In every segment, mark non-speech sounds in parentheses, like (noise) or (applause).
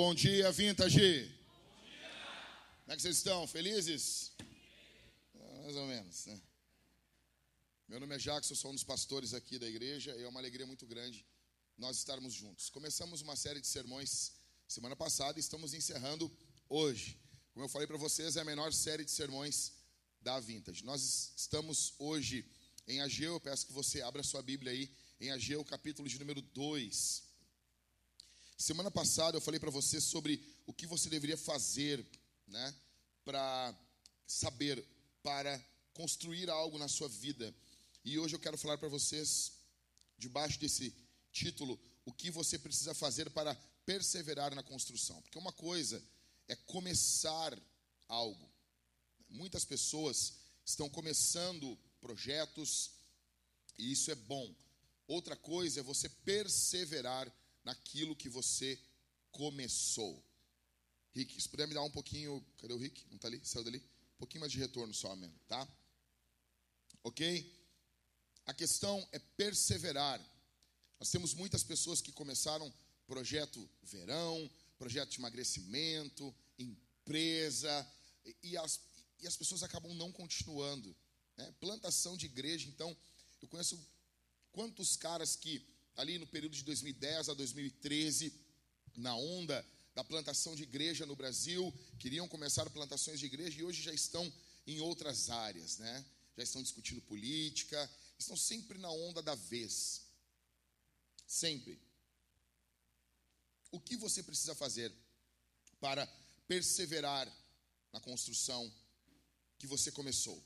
Bom dia, Vintage. Bom dia. Como é que vocês estão? Felizes? Ah, mais ou menos, né? Meu nome é Jackson, sou um dos pastores aqui da igreja e é uma alegria muito grande nós estarmos juntos. Começamos uma série de sermões semana passada e estamos encerrando hoje. Como eu falei para vocês, é a menor série de sermões da Vintage. Nós estamos hoje em Ageu, eu peço que você abra sua Bíblia aí, em Ageu, capítulo de número 2. Semana passada eu falei para você sobre o que você deveria fazer, né, para saber, para construir algo na sua vida. E hoje eu quero falar para vocês, debaixo desse título, o que você precisa fazer para perseverar na construção. Porque uma coisa é começar algo. Muitas pessoas estão começando projetos e isso é bom. Outra coisa é você perseverar naquilo que você começou. Rick, se puder me dar um pouquinho. Cadê o Rick? Não está ali? Saiu dali? Um pouquinho mais de retorno só, amém. Tá? Ok? A questão é perseverar. Nós temos muitas pessoas que começaram projeto verão, projeto de emagrecimento, empresa, e as, e as pessoas acabam não continuando. Né? Plantação de igreja, então, eu conheço quantos caras que ali no período de 2010 a 2013, na onda da plantação de igreja no Brasil, queriam começar plantações de igreja e hoje já estão em outras áreas, né? Já estão discutindo política, estão sempre na onda da vez. Sempre. O que você precisa fazer para perseverar na construção que você começou?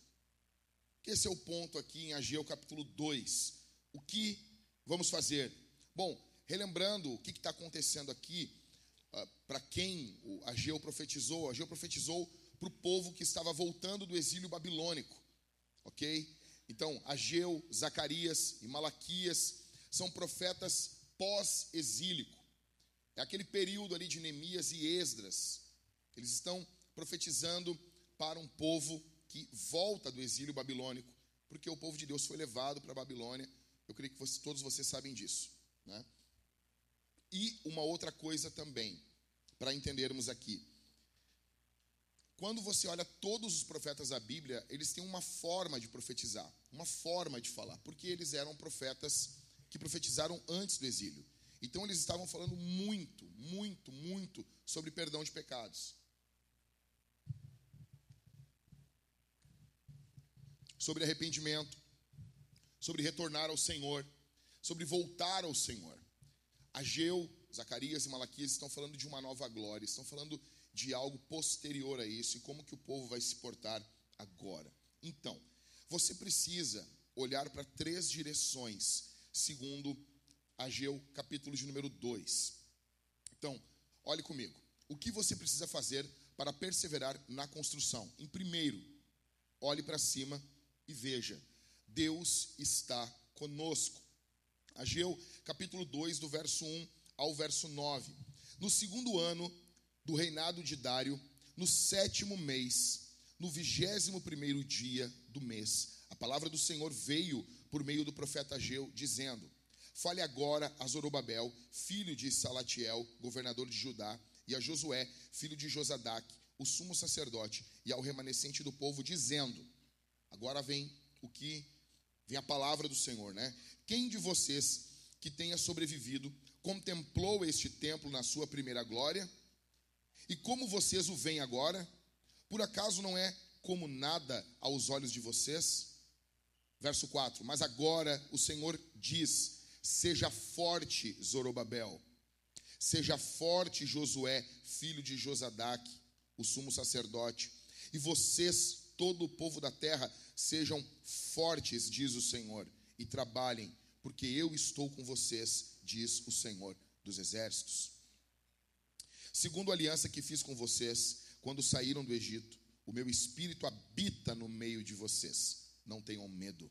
Esse é o ponto aqui em Ageu capítulo 2. O que vamos fazer? Bom, relembrando o que está acontecendo aqui, uh, para quem o Ageu profetizou, Ageu profetizou para o povo que estava voltando do exílio babilônico, ok? Então, Ageu, Zacarias e Malaquias são profetas pós-exílico. É aquele período ali de Neemias e Esdras. Eles estão profetizando para um povo que volta do exílio babilônico, porque o povo de Deus foi levado para a Babilônia eu creio que todos vocês sabem disso. Né? E uma outra coisa também, para entendermos aqui. Quando você olha todos os profetas da Bíblia, eles têm uma forma de profetizar, uma forma de falar, porque eles eram profetas que profetizaram antes do exílio. Então eles estavam falando muito, muito, muito sobre perdão de pecados. Sobre arrependimento, sobre retornar ao Senhor, sobre voltar ao Senhor. Ageu, Zacarias e Malaquias estão falando de uma nova glória, estão falando de algo posterior a isso e como que o povo vai se portar agora. Então, você precisa olhar para três direções, segundo Ageu, capítulo de número 2. Então, olhe comigo. O que você precisa fazer para perseverar na construção? Em primeiro, olhe para cima e veja Deus está conosco. Ageu, capítulo 2, do verso 1 ao verso 9. No segundo ano do reinado de Dário, no sétimo mês, no vigésimo primeiro dia do mês, a palavra do Senhor veio por meio do profeta Ageu, dizendo: Fale agora a Zorobabel, filho de Salatiel, governador de Judá, e a Josué, filho de Josadac, o sumo sacerdote, e ao remanescente do povo, dizendo: Agora vem o que Vem a palavra do Senhor, né? Quem de vocês que tenha sobrevivido contemplou este templo na sua primeira glória? E como vocês o veem agora? Por acaso não é como nada aos olhos de vocês? Verso 4: Mas agora o Senhor diz: Seja forte, Zorobabel. Seja forte, Josué, filho de Josadac, o sumo sacerdote. E vocês, todo o povo da terra, Sejam fortes, diz o Senhor, e trabalhem, porque eu estou com vocês, diz o Senhor dos exércitos. Segundo a aliança que fiz com vocês, quando saíram do Egito, o meu espírito habita no meio de vocês. Não tenham medo.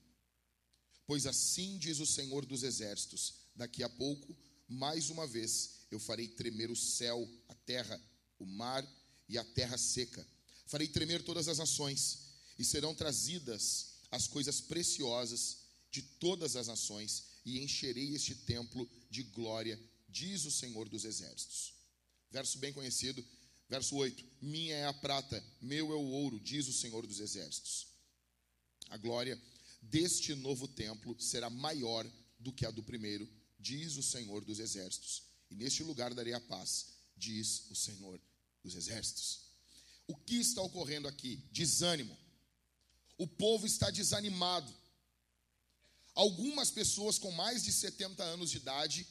Pois assim diz o Senhor dos exércitos: daqui a pouco, mais uma vez, eu farei tremer o céu, a terra, o mar e a terra seca. Farei tremer todas as nações e serão trazidas as coisas preciosas de todas as nações, e encherei este templo de glória, diz o Senhor dos Exércitos. Verso bem conhecido, verso 8: Minha é a prata, meu é o ouro, diz o Senhor dos Exércitos. A glória deste novo templo será maior do que a do primeiro, diz o Senhor dos Exércitos. E neste lugar darei a paz, diz o Senhor dos Exércitos. O que está ocorrendo aqui? Desânimo. O povo está desanimado. Algumas pessoas com mais de 70 anos de idade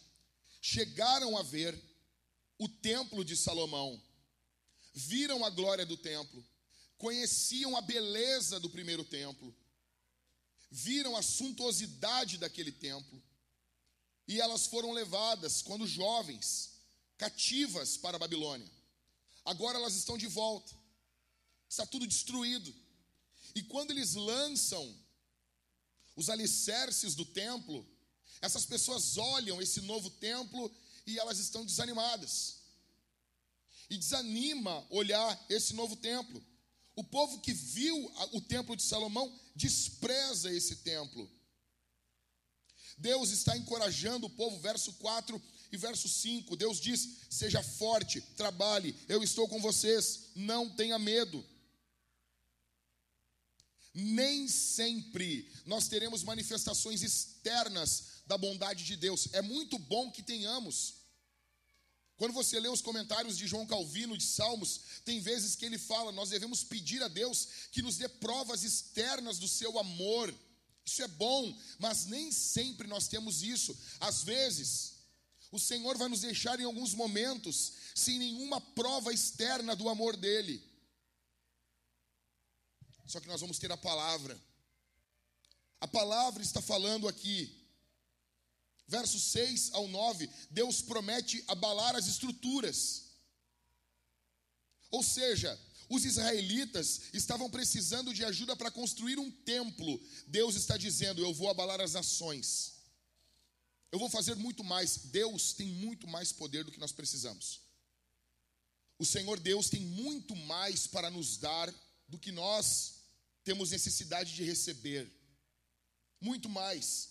chegaram a ver o templo de Salomão, viram a glória do templo, conheciam a beleza do primeiro templo, viram a suntuosidade daquele templo, e elas foram levadas, quando jovens, cativas para a Babilônia. Agora elas estão de volta, está tudo destruído, e quando eles lançam os alicerces do templo, essas pessoas olham esse novo templo e elas estão desanimadas. E desanima olhar esse novo templo. O povo que viu o templo de Salomão despreza esse templo. Deus está encorajando o povo, verso 4 e verso 5. Deus diz: Seja forte, trabalhe, eu estou com vocês, não tenha medo. Nem sempre nós teremos manifestações externas da bondade de Deus. É muito bom que tenhamos. Quando você lê os comentários de João Calvino de Salmos, tem vezes que ele fala: nós devemos pedir a Deus que nos dê provas externas do seu amor. Isso é bom, mas nem sempre nós temos isso. Às vezes, o Senhor vai nos deixar em alguns momentos sem nenhuma prova externa do amor dele. Só que nós vamos ter a palavra. A palavra está falando aqui. Versos 6 ao 9, Deus promete abalar as estruturas. Ou seja, os israelitas estavam precisando de ajuda para construir um templo. Deus está dizendo: Eu vou abalar as nações. Eu vou fazer muito mais. Deus tem muito mais poder do que nós precisamos. O Senhor Deus tem muito mais para nos dar do que nós temos necessidade de receber. Muito mais.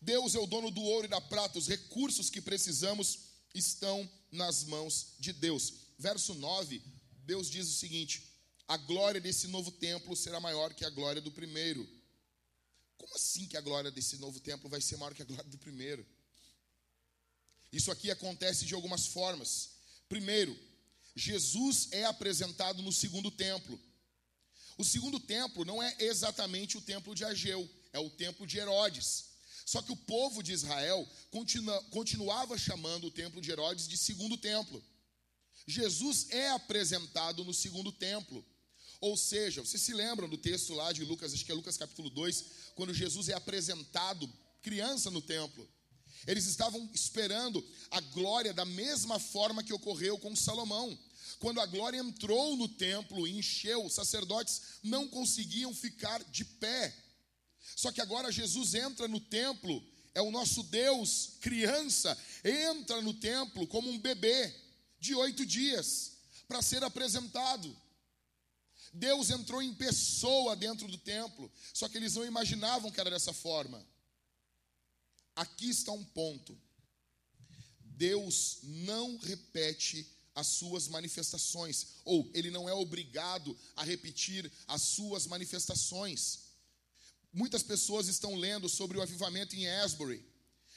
Deus é o dono do ouro e da prata, os recursos que precisamos estão nas mãos de Deus. Verso 9, Deus diz o seguinte: a glória desse novo templo será maior que a glória do primeiro. Como assim que a glória desse novo templo vai ser maior que a glória do primeiro? Isso aqui acontece de algumas formas. Primeiro, Jesus é apresentado no segundo templo. O segundo templo não é exatamente o templo de Ageu, é o templo de Herodes. Só que o povo de Israel continua, continuava chamando o templo de Herodes de segundo templo. Jesus é apresentado no segundo templo. Ou seja, vocês se lembram do texto lá de Lucas, acho que é Lucas capítulo 2, quando Jesus é apresentado criança no templo. Eles estavam esperando a glória da mesma forma que ocorreu com Salomão. Quando a glória entrou no templo e encheu, os sacerdotes não conseguiam ficar de pé. Só que agora Jesus entra no templo, é o nosso Deus, criança, entra no templo como um bebê de oito dias para ser apresentado. Deus entrou em pessoa dentro do templo, só que eles não imaginavam que era dessa forma. Aqui está um ponto. Deus não repete as suas manifestações, ou ele não é obrigado a repetir as suas manifestações. Muitas pessoas estão lendo sobre o avivamento em Asbury,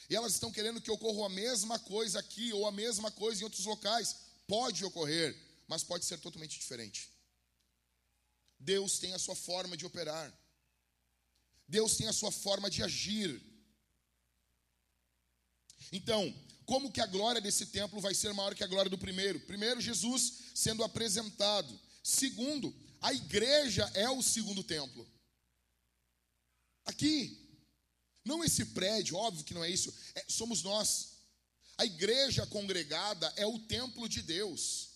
e elas estão querendo que ocorra a mesma coisa aqui ou a mesma coisa em outros locais. Pode ocorrer, mas pode ser totalmente diferente. Deus tem a sua forma de operar. Deus tem a sua forma de agir. Então, como que a glória desse templo vai ser maior que a glória do primeiro? Primeiro, Jesus sendo apresentado. Segundo, a igreja é o segundo templo. Aqui, não esse prédio, óbvio que não é isso, é, somos nós. A igreja congregada é o templo de Deus.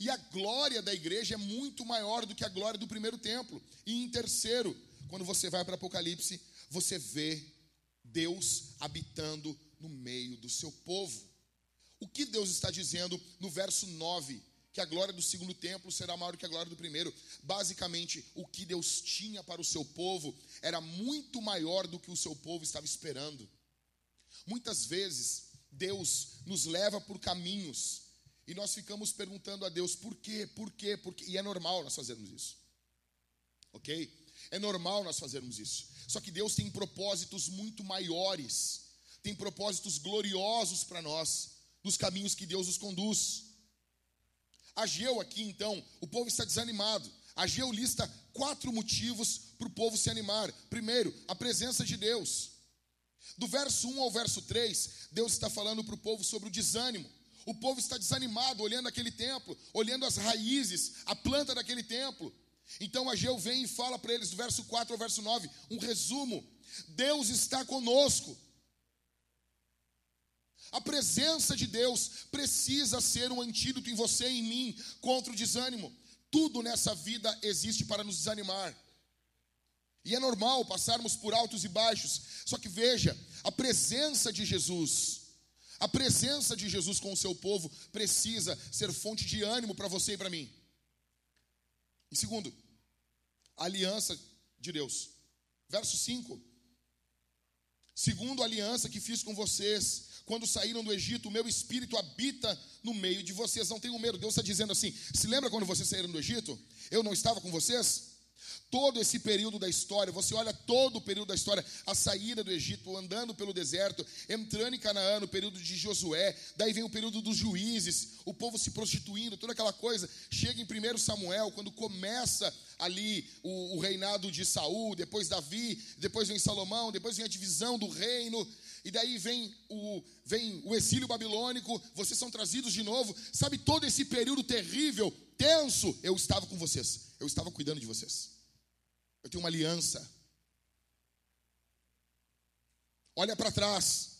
E a glória da igreja é muito maior do que a glória do primeiro templo. E em terceiro, quando você vai para Apocalipse, você vê Deus habitando no meio do seu povo. O que Deus está dizendo no verso 9? Que a glória do segundo templo será maior que a glória do primeiro. Basicamente, o que Deus tinha para o seu povo era muito maior do que o seu povo estava esperando. Muitas vezes, Deus nos leva por caminhos E nós ficamos perguntando a Deus por quê, por quê, por quê. E é normal nós fazermos isso. Ok? É normal nós fazermos isso. Só que Deus tem propósitos muito maiores, tem propósitos gloriosos para nós, nos caminhos que Deus nos conduz. Ageu aqui então, o povo está desanimado. Ageu lista quatro motivos para o povo se animar. Primeiro, a presença de Deus. Do verso 1 ao verso 3, Deus está falando para o povo sobre o desânimo. O povo está desanimado olhando aquele templo, olhando as raízes, a planta daquele templo. Então Ageu vem e fala para eles, do verso 4 ao verso 9, um resumo: Deus está conosco. A presença de Deus precisa ser um antídoto em você e em mim contra o desânimo. Tudo nessa vida existe para nos desanimar. E é normal passarmos por altos e baixos. Só que veja, a presença de Jesus, a presença de Jesus com o seu povo precisa ser fonte de ânimo para você e para mim. E segundo, a aliança de Deus. Verso 5. Segundo a aliança que fiz com vocês, quando saíram do Egito, o meu espírito habita no meio de vocês. Não tenham medo. Deus está dizendo assim: se lembra quando vocês saíram do Egito? Eu não estava com vocês? Todo esse período da história, você olha todo o período da história, a saída do Egito, andando pelo deserto, entrando em Canaã, no período de Josué, daí vem o período dos juízes, o povo se prostituindo, toda aquela coisa. Chega em 1 Samuel, quando começa ali o, o reinado de Saul, depois Davi, depois vem Salomão, depois vem a divisão do reino, e daí vem o, vem o exílio babilônico, vocês são trazidos de novo. Sabe todo esse período terrível, tenso? Eu estava com vocês, eu estava cuidando de vocês. Eu tenho uma aliança. Olha para trás.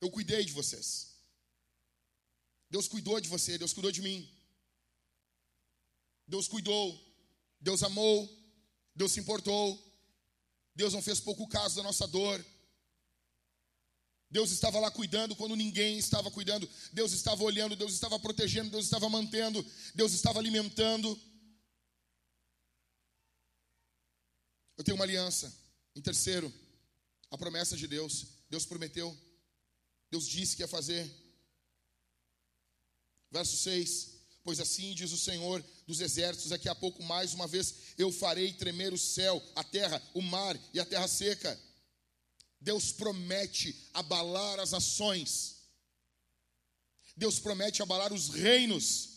Eu cuidei de vocês. Deus cuidou de você, Deus cuidou de mim. Deus cuidou, Deus amou, Deus se importou. Deus não fez pouco caso da nossa dor. Deus estava lá cuidando quando ninguém estava cuidando. Deus estava olhando, Deus estava protegendo, Deus estava mantendo, Deus estava alimentando. Eu tenho uma aliança. Em terceiro, a promessa de Deus. Deus prometeu. Deus disse que ia fazer. Verso 6. Pois assim diz o Senhor dos exércitos: daqui a pouco, mais uma vez, eu farei tremer o céu, a terra, o mar e a terra seca. Deus promete abalar as ações. Deus promete abalar os reinos.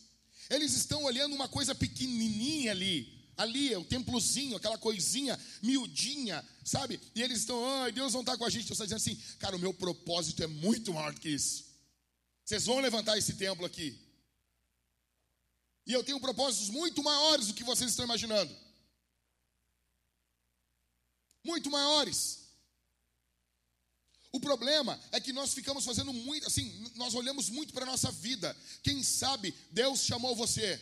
Eles estão olhando uma coisa pequenininha ali, ali, é o templozinho, aquela coisinha miudinha, sabe? E eles estão, ai, Deus não está com a gente. Deus está dizendo assim, cara, o meu propósito é muito maior do que isso. Vocês vão levantar esse templo aqui. E eu tenho propósitos muito maiores do que vocês estão imaginando. Muito maiores. O problema é que nós ficamos fazendo muito, assim, nós olhamos muito para a nossa vida. Quem sabe Deus chamou você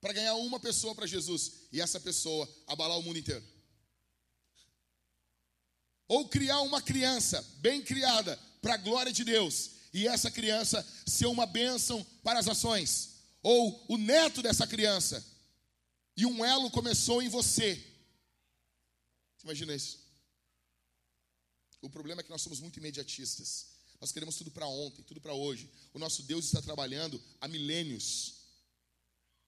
para ganhar uma pessoa para Jesus e essa pessoa abalar o mundo inteiro. Ou criar uma criança bem criada para a glória de Deus e essa criança ser uma bênção para as ações. Ou o neto dessa criança e um elo começou em você. Imagina isso? O problema é que nós somos muito imediatistas. Nós queremos tudo para ontem, tudo para hoje. O nosso Deus está trabalhando há milênios.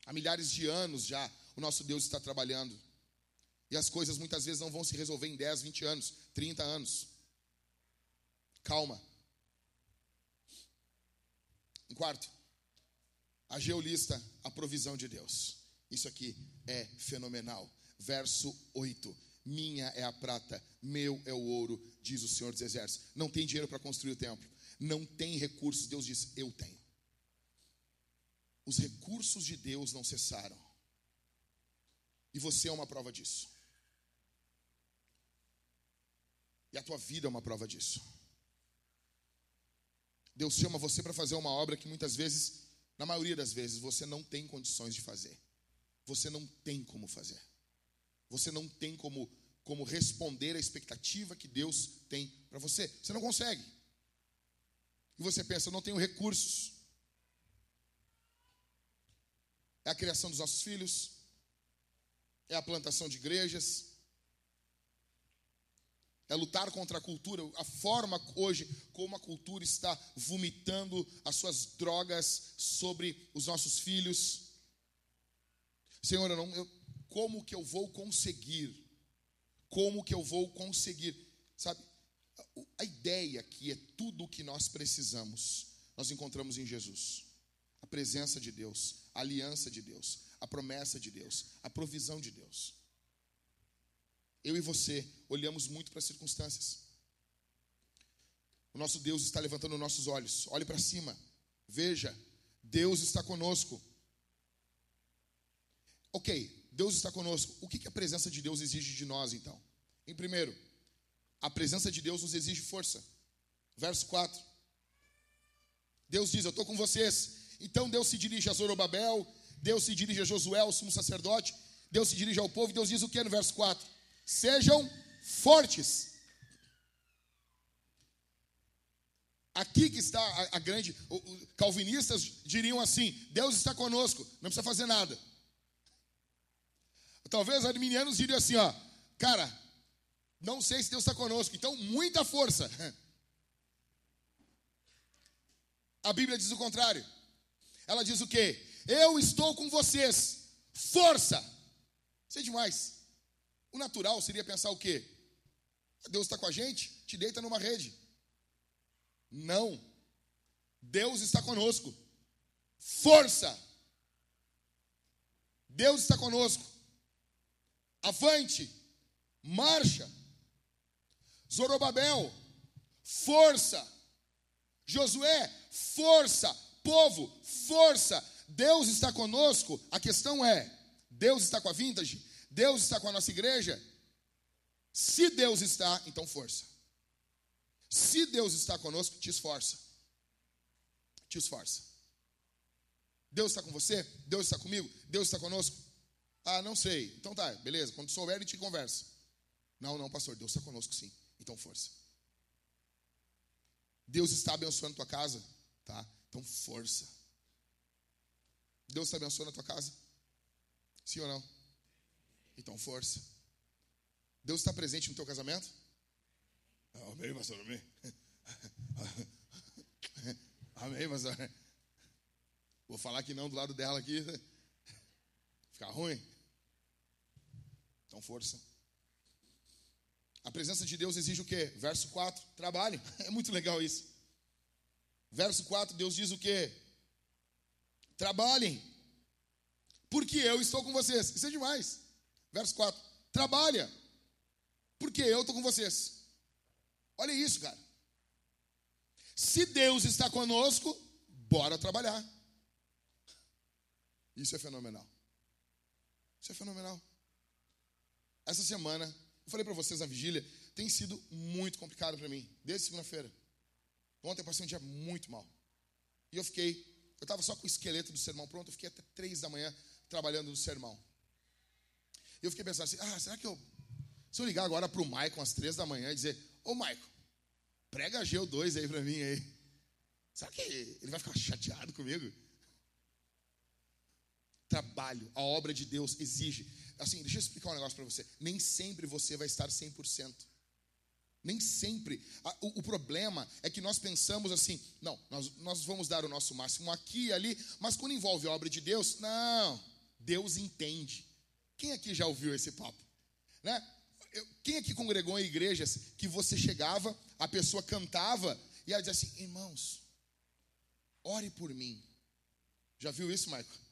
Há milhares de anos já o nosso Deus está trabalhando. E as coisas muitas vezes não vão se resolver em 10, 20 anos, 30 anos. Calma. Em quarto, a geolista, a provisão de Deus. Isso aqui é fenomenal. Verso 8. Minha é a prata, meu é o ouro, diz o Senhor dos Exércitos. Não tem dinheiro para construir o templo, não tem recursos. Deus diz: Eu tenho os recursos de Deus não cessaram. E você é uma prova disso. E a tua vida é uma prova disso. Deus chama você para fazer uma obra que muitas vezes, na maioria das vezes, você não tem condições de fazer. Você não tem como fazer. Você não tem como, como responder à expectativa que Deus tem para você. Você não consegue. E você pensa, eu não tenho recursos é a criação dos nossos filhos, é a plantação de igrejas, é lutar contra a cultura, a forma hoje como a cultura está vomitando as suas drogas sobre os nossos filhos. Senhor, eu não, eu, como que eu vou conseguir? Como que eu vou conseguir? Sabe, a ideia aqui é tudo o que nós precisamos, nós encontramos em Jesus. A presença de Deus, a aliança de Deus, a promessa de Deus, a provisão de Deus. Eu e você olhamos muito para as circunstâncias. O nosso Deus está levantando nossos olhos. Olhe para cima. Veja, Deus está conosco. Ok, Deus está conosco. O que, a presença de Deus exige de nós, então? Em primeiro, a presença de Deus nos exige força. Verso 4. Deus diz: Eu estou com vocês. Então Deus se dirige a Zorobabel, Deus se dirige a Josué, o sumo sacerdote, Deus se dirige ao povo, e Deus diz o que no verso 4? Sejam fortes. Aqui que está a, a grande. O, o, calvinistas diriam assim: Deus está conosco, não precisa fazer nada. Talvez arminianos diriam assim: ó, cara, não sei se Deus está conosco, então muita força. (laughs) A Bíblia diz o contrário. Ela diz o quê? Eu estou com vocês. Força. Isso é demais. O natural seria pensar o quê? Deus está com a gente, te deita numa rede. Não. Deus está conosco. Força. Deus está conosco. Avante. Marcha. Zorobabel, força. Josué, força. Povo, força. Deus está conosco. A questão é: Deus está com a vintage? Deus está com a nossa igreja? Se Deus está, então força. Se Deus está conosco, te esforça. Te esforça. Deus está com você? Deus está comigo? Deus está conosco? Ah, não sei. Então tá, beleza. Quando souber, ele te conversa. Não, não, pastor, Deus está conosco sim. Então, força. Deus está abençoando a tua casa, tá? Então, força. Deus está abençoando a tua casa? Sim ou não? Então, força. Deus está presente no teu casamento? Amém, pastor, amém. Amém, pastor. Vou falar que não do lado dela aqui. Ficar ruim. Então, força. A presença de Deus exige o quê? Verso 4, trabalhe. (laughs) É muito legal isso. Verso 4, Deus diz o quê? Trabalhem. Porque eu estou com vocês. Isso é demais. Verso 4, trabalha. Porque eu estou com vocês. Olha isso, cara. Se Deus está conosco, bora trabalhar. Isso é fenomenal. Isso é fenomenal. Essa semana eu falei para vocês na vigília, tem sido muito complicado para mim, desde segunda-feira. Ontem eu passei um dia muito mal. E eu fiquei, eu estava só com o esqueleto do sermão pronto, eu fiquei até três da manhã trabalhando no sermão. E eu fiquei pensando assim, ah, será que eu, se eu ligar agora para o Maicon às três da manhã e dizer, ô Maicon, prega G2 aí para mim aí. Será que ele vai ficar chateado comigo? Trabalho, a obra de Deus exige assim, deixa eu explicar um negócio para você. Nem sempre você vai estar 100%. Nem sempre. O, o, problema é que nós pensamos assim, não, nós, nós vamos dar o nosso máximo aqui e ali, mas quando envolve a obra de Deus, não, Deus entende. Quem aqui já ouviu esse papo? Né? Quem aqui congregou em igrejas que você chegava, a pessoa cantava e ela dizia assim, irmãos, ore por mim. Já viu isso, Michael?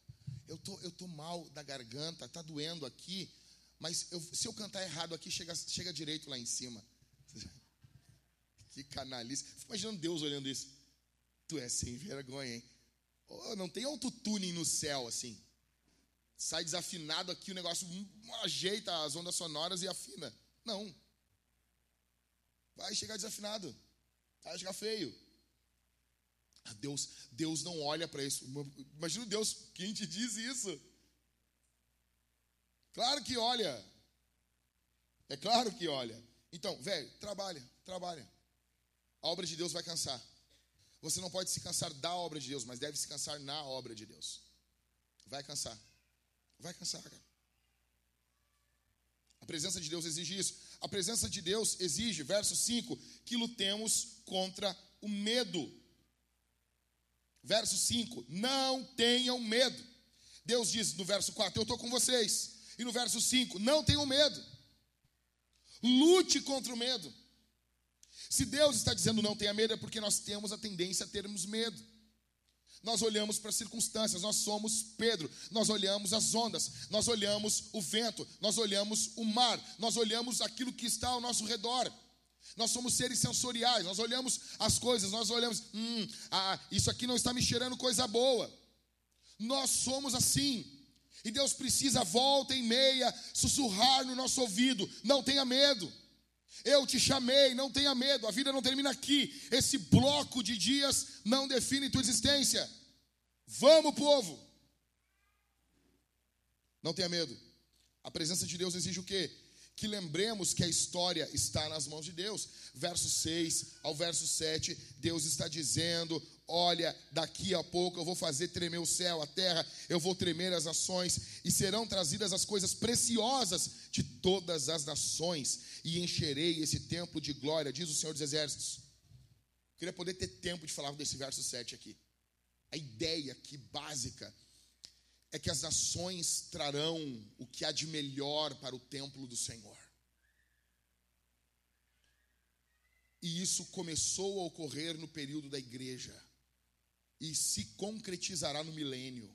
eu tô, eu tô mal da garganta, tá doendo aqui, mas eu, se eu cantar errado aqui, chega, chega direito lá em cima. (laughs) Que canalice. Fico imaginando Deus olhando isso. Tu é sem vergonha, hein? Oh, não tem autotune no céu assim. Sai desafinado aqui, o negócio ajeita as ondas sonoras e afina. Não. Vai chegar desafinado. Vai chegar feio. Ah, Deus, Deus não olha para isso. Imagina Deus, quem te diz isso? Claro que olha. É claro que olha. Então, velho, trabalha, trabalha. A obra de Deus vai cansar. Você não pode se cansar da obra de Deus, mas deve se cansar na obra de Deus. Vai cansar. Vai cansar, cara. A presença de Deus exige isso. A presença de Deus exige, verso 5, que lutemos contra o medo. Verso 5: Não tenham medo. Deus diz no verso 4: Eu estou com vocês. E no verso 5: Não tenham medo. Lute contra o medo. Se Deus está dizendo não tenha medo, é porque nós temos a tendência a termos medo. Nós olhamos para as circunstâncias, nós somos Pedro, nós olhamos as ondas, nós olhamos o vento, nós olhamos o mar, nós olhamos aquilo que está ao nosso redor. Nós somos seres sensoriais, nós olhamos as coisas, nós olhamos, hum, ah, isso aqui não está me cheirando coisa boa. Nós somos assim. E Deus precisa, volta e meia, sussurrar no nosso ouvido: não tenha medo. Eu te chamei, não tenha medo, a vida não termina aqui. Esse bloco de dias não define tua existência. Vamos, povo. Não tenha medo. A presença de Deus exige o quê? Que lembremos que a história está nas mãos de Deus. Verso 6 ao verso 7, Deus está dizendo: Olha, daqui a pouco eu vou fazer tremer o céu, a terra, eu vou tremer as nações, e serão trazidas as coisas preciosas de todas as nações, e encherei esse templo de glória, diz o Senhor dos Exércitos. Queria poder ter tempo de falar desse verso 7 aqui. A ideia aqui básica é que as nações trarão o que há de melhor para o templo do Senhor. E isso começou a ocorrer no período da igreja e se concretizará no milênio,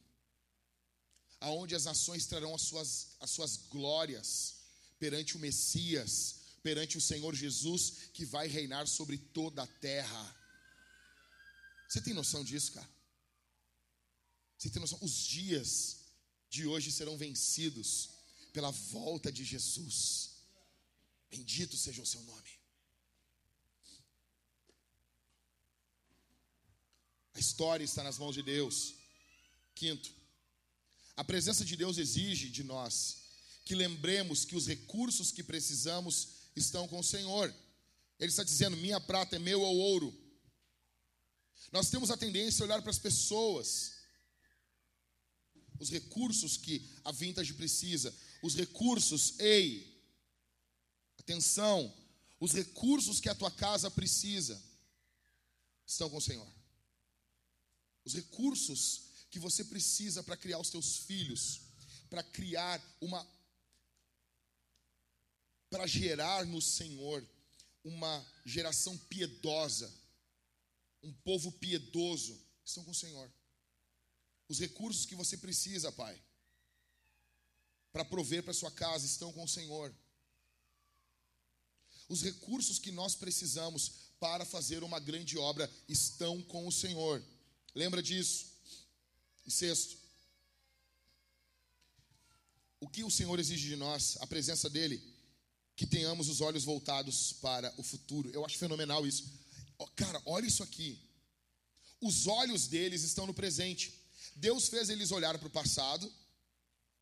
aonde as nações trarão as suas, as suas glórias perante o Messias, perante o Senhor Jesus, que vai reinar sobre toda a terra. Você tem noção disso, cara? Você tem noção? Os dias de hoje serão vencidos pela volta de Jesus. Bendito seja o seu nome. A história está nas mãos de Deus. Quinto, a presença de Deus exige de nós que lembremos que os recursos que precisamos estão com o Senhor. Ele está dizendo: minha prata é meu ou ouro. Nós temos a tendência a olhar para as pessoas, os recursos que a vintage precisa, os recursos, ei, atenção, os recursos que a tua casa precisa estão com o Senhor os recursos que você precisa para criar os teus filhos, para criar uma para gerar no Senhor uma geração piedosa, um povo piedoso, estão com o Senhor. Os recursos que você precisa, Pai, para prover para sua casa estão com o Senhor. Os recursos que nós precisamos para fazer uma grande obra estão com o Senhor. Lembra disso? E sexto, o que o Senhor exige de nós, a presença dEle, que tenhamos os olhos voltados para o futuro. Eu acho fenomenal isso. Cara, olha isso aqui. Os olhos deles estão no presente. Deus fez eles olhar para o passado.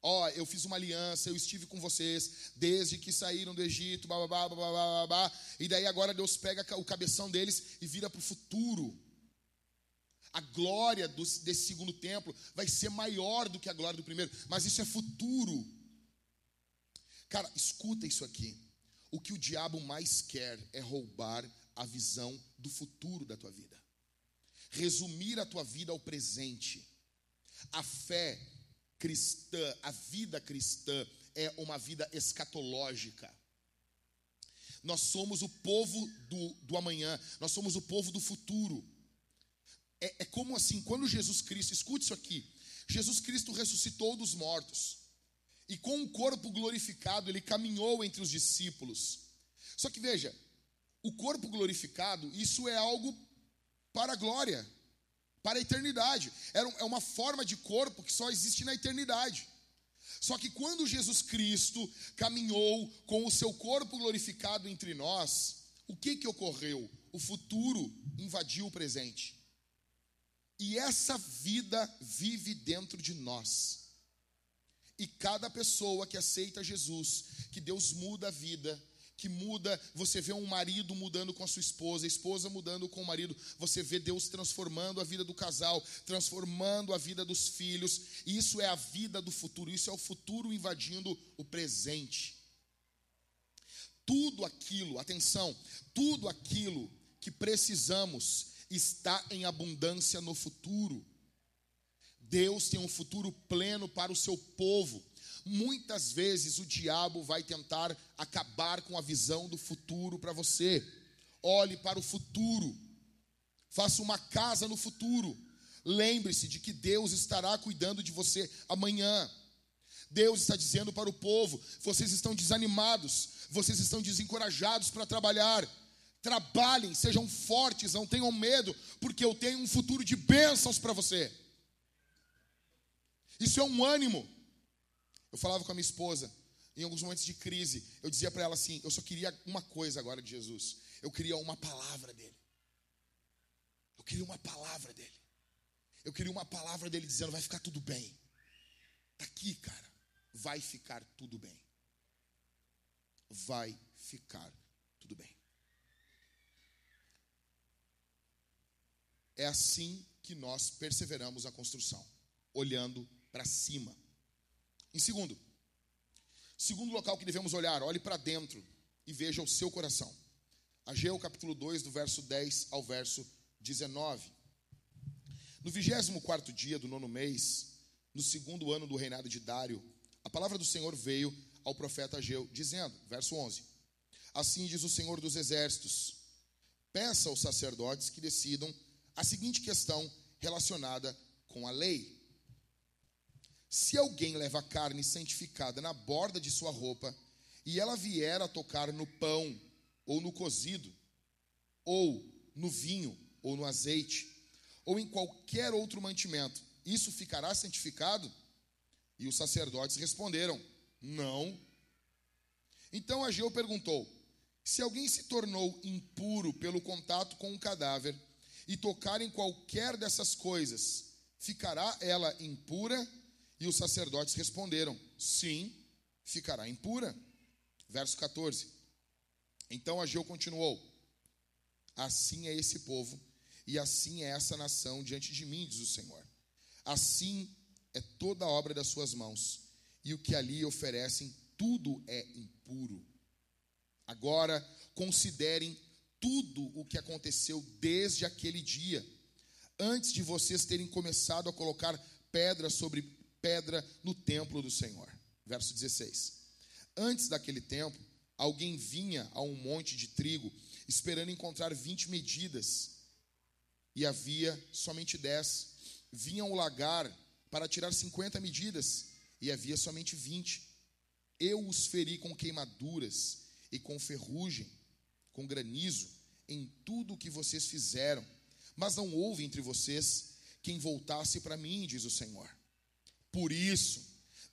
Ó, oh, eu fiz uma aliança, eu estive com vocês desde que saíram do Egito, blá, blá, blá, blá. e daí agora Deus pega o cabeção deles e vira para o futuro a glória do, desse segundo templo vai ser maior do que a glória do primeiro, mas isso é futuro. Cara, escuta isso aqui. O que o diabo mais quer é roubar a visão do futuro da tua vida, resumir a tua vida ao presente. A fé cristã, a vida cristã é uma vida escatológica. Nós somos o povo do, do amanhã, nós somos o povo do futuro é, é como assim, quando Jesus Cristo, escute isso aqui, Jesus Cristo ressuscitou dos mortos, e com o um corpo glorificado, ele caminhou entre os discípulos. Só que veja, o corpo glorificado, isso é algo para a glória, para a eternidade. É uma forma de corpo que só existe na eternidade. Só que quando Jesus Cristo caminhou com o seu corpo glorificado entre nós, o que, que ocorreu? O futuro invadiu o presente. E essa vida vive dentro de nós. E cada pessoa que aceita Jesus, que Deus muda a vida, que muda, você vê um marido mudando com a sua esposa, a esposa mudando com o marido, você vê Deus transformando a vida do casal, transformando a vida dos filhos, e isso é a vida do futuro, isso é o futuro invadindo o presente. Tudo aquilo, atenção, tudo aquilo que precisamos está em abundância no futuro. Deus tem um futuro pleno para o seu povo. Muitas vezes o diabo vai tentar acabar com a visão do futuro para você. Olhe para o futuro. Faça uma casa no futuro. Lembre-se de que Deus estará cuidando de você amanhã. Deus está dizendo para o povo: vocês estão desanimados, vocês estão desencorajados para trabalhar. Trabalhem, sejam fortes, não tenham medo, porque eu tenho um futuro de bênçãos para você. Isso é um ânimo. Eu falava com a minha esposa, em alguns momentos de crise, eu dizia para ela assim: eu só queria uma coisa agora de Jesus. Eu queria uma palavra dele. Eu queria uma palavra dele. Eu queria uma palavra dele dizendo: vai ficar tudo bem. Está aqui, cara. Vai ficar tudo bem. Vai ficar tudo bem. É assim que nós perseveramos a construção, olhando para cima. Em segundo, segundo local que devemos olhar, olhe para dentro e veja o seu coração. Ageu capítulo 2, do verso 10 ao verso 19. No 24 dia do nono mês, no segundo ano do reinado de Dário, a palavra do Senhor veio ao profeta Ageu, dizendo, verso 11: Assim diz o Senhor dos exércitos: Peça aos sacerdotes que decidam a seguinte questão relacionada com a lei. Se alguém leva carne santificada na borda de sua roupa, e ela vier a tocar no pão, ou no cozido, ou no vinho, ou no azeite, ou em qualquer outro mantimento, isso ficará santificado? E os sacerdotes responderam: Não. Então Ageu perguntou: Se alguém se tornou impuro pelo contato com um cadáver, e tocar em qualquer dessas coisas, ficará ela impura? E os sacerdotes responderam: Sim, ficará impura. Verso 14. Então Ageu continuou: Assim é esse povo, e assim é essa nação diante de mim, diz o Senhor. Assim é toda a obra das suas mãos, e o que ali oferecem, tudo é impuro. Agora considerem tudo o que aconteceu desde aquele dia, antes de vocês terem começado a colocar pedra sobre pedra no templo do Senhor. Verso 16. Antes daquele tempo, alguém vinha a um monte de trigo, esperando encontrar 20 medidas, e havia somente 10. Vinha ao lagar para tirar 50 medidas, e havia somente 20. Eu os feri com queimaduras e com ferrugem com granizo em tudo o que vocês fizeram, mas não houve entre vocês quem voltasse para mim, diz o Senhor. Por isso,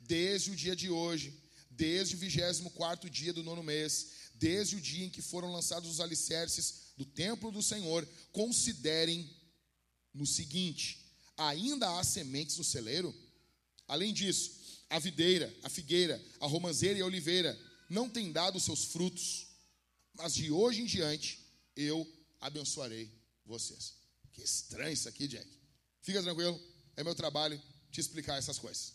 desde o dia de hoje, desde o 24 dia do nono mês, desde o dia em que foram lançados os alicerces do templo do Senhor, considerem no seguinte: ainda há sementes no celeiro? Além disso, a videira, a figueira, a romanceira e a oliveira não têm dado seus frutos mas de hoje em diante eu abençoarei vocês. Que estranho isso aqui, Jack. Fica tranquilo, é meu trabalho te explicar essas coisas.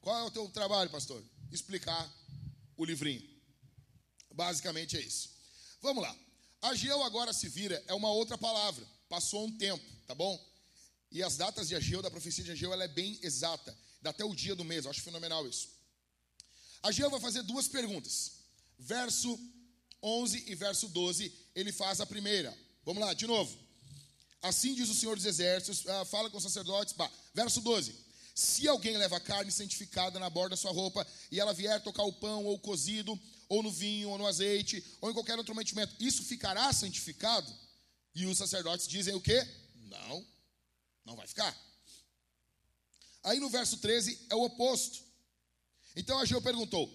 Qual é o teu trabalho, pastor? Explicar o livrinho. Basicamente é isso. Vamos lá. Ageu agora se vira é uma outra palavra. Passou um tempo, tá bom? E as datas de Ageu, da profecia de Ageu, ela é bem exata. Dá até o dia do mês. Eu acho fenomenal isso. Ageu vai fazer duas perguntas. Verso 11 e verso 12, ele faz a primeira. Vamos lá, de novo. Assim diz o Senhor dos Exércitos, uh, fala com os sacerdotes. Bah. Verso 12. Se alguém leva carne santificada na borda da sua roupa e ela vier tocar o pão ou o cozido, ou no vinho, ou no azeite, ou em qualquer outro mantimento, isso ficará santificado? E os sacerdotes dizem o quê? Não, não vai ficar. Aí no verso 13 é o oposto. Então Ageu perguntou: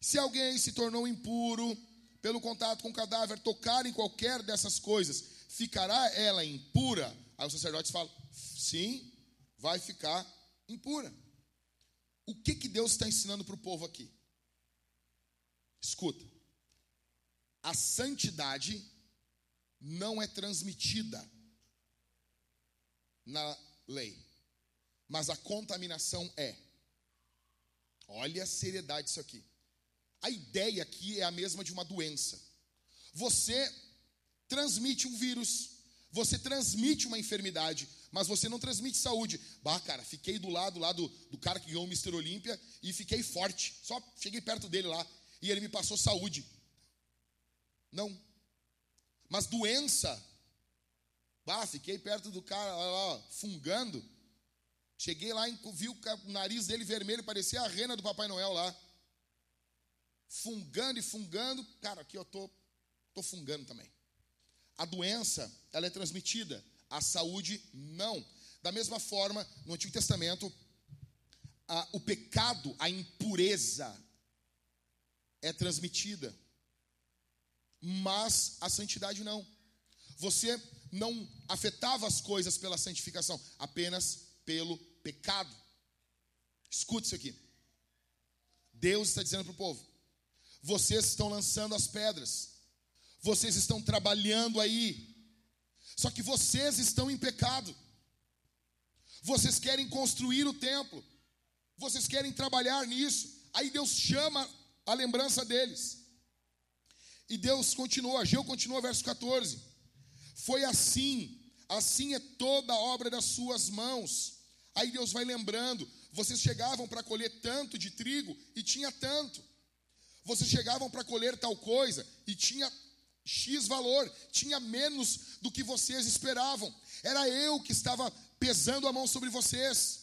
se alguém se tornou impuro pelo contato com o cadáver, tocar em qualquer dessas coisas, ficará ela impura? Aí os sacerdotes falam: sim, vai ficar impura. O que, que Deus está ensinando para o povo aqui? Escuta, a santidade não é transmitida na lei, mas a contaminação é. Olha a seriedade disso aqui. A ideia aqui é a mesma de uma doença. Você transmite um vírus, você transmite uma enfermidade, mas você não transmite saúde. Bah, cara, fiquei do lado lá do, do cara que ganhou o Mr. Olímpia e fiquei forte. Só cheguei perto dele lá e ele me passou saúde. Não. Mas doença. Bah, fiquei perto do cara lá, fungando. Cheguei lá, vi o nariz dele vermelho, parecia a rena do Papai Noel lá. Fungando e fungando. Cara, aqui eu tô, tô fungando também. A doença, ela é transmitida, a saúde não. Da mesma forma, no Antigo Testamento, a, o pecado, a impureza é transmitida, mas a santidade não. Você não afetava as coisas pela santificação, apenas pelo pecado. Escute isso aqui. Deus está dizendo para o povo: vocês estão lançando as pedras, vocês estão trabalhando aí, só que vocês estão em pecado. Vocês querem construir o templo, vocês querem trabalhar nisso. Aí Deus chama a lembrança deles. E Deus continua, Ageu continua, verso 14. Foi assim, assim é toda a obra das suas mãos. Aí Deus vai lembrando: vocês chegavam para colher tanto de trigo e tinha tanto. Vocês chegavam para colher tal coisa e tinha X valor, tinha menos do que vocês esperavam. Era eu que estava pesando a mão sobre vocês.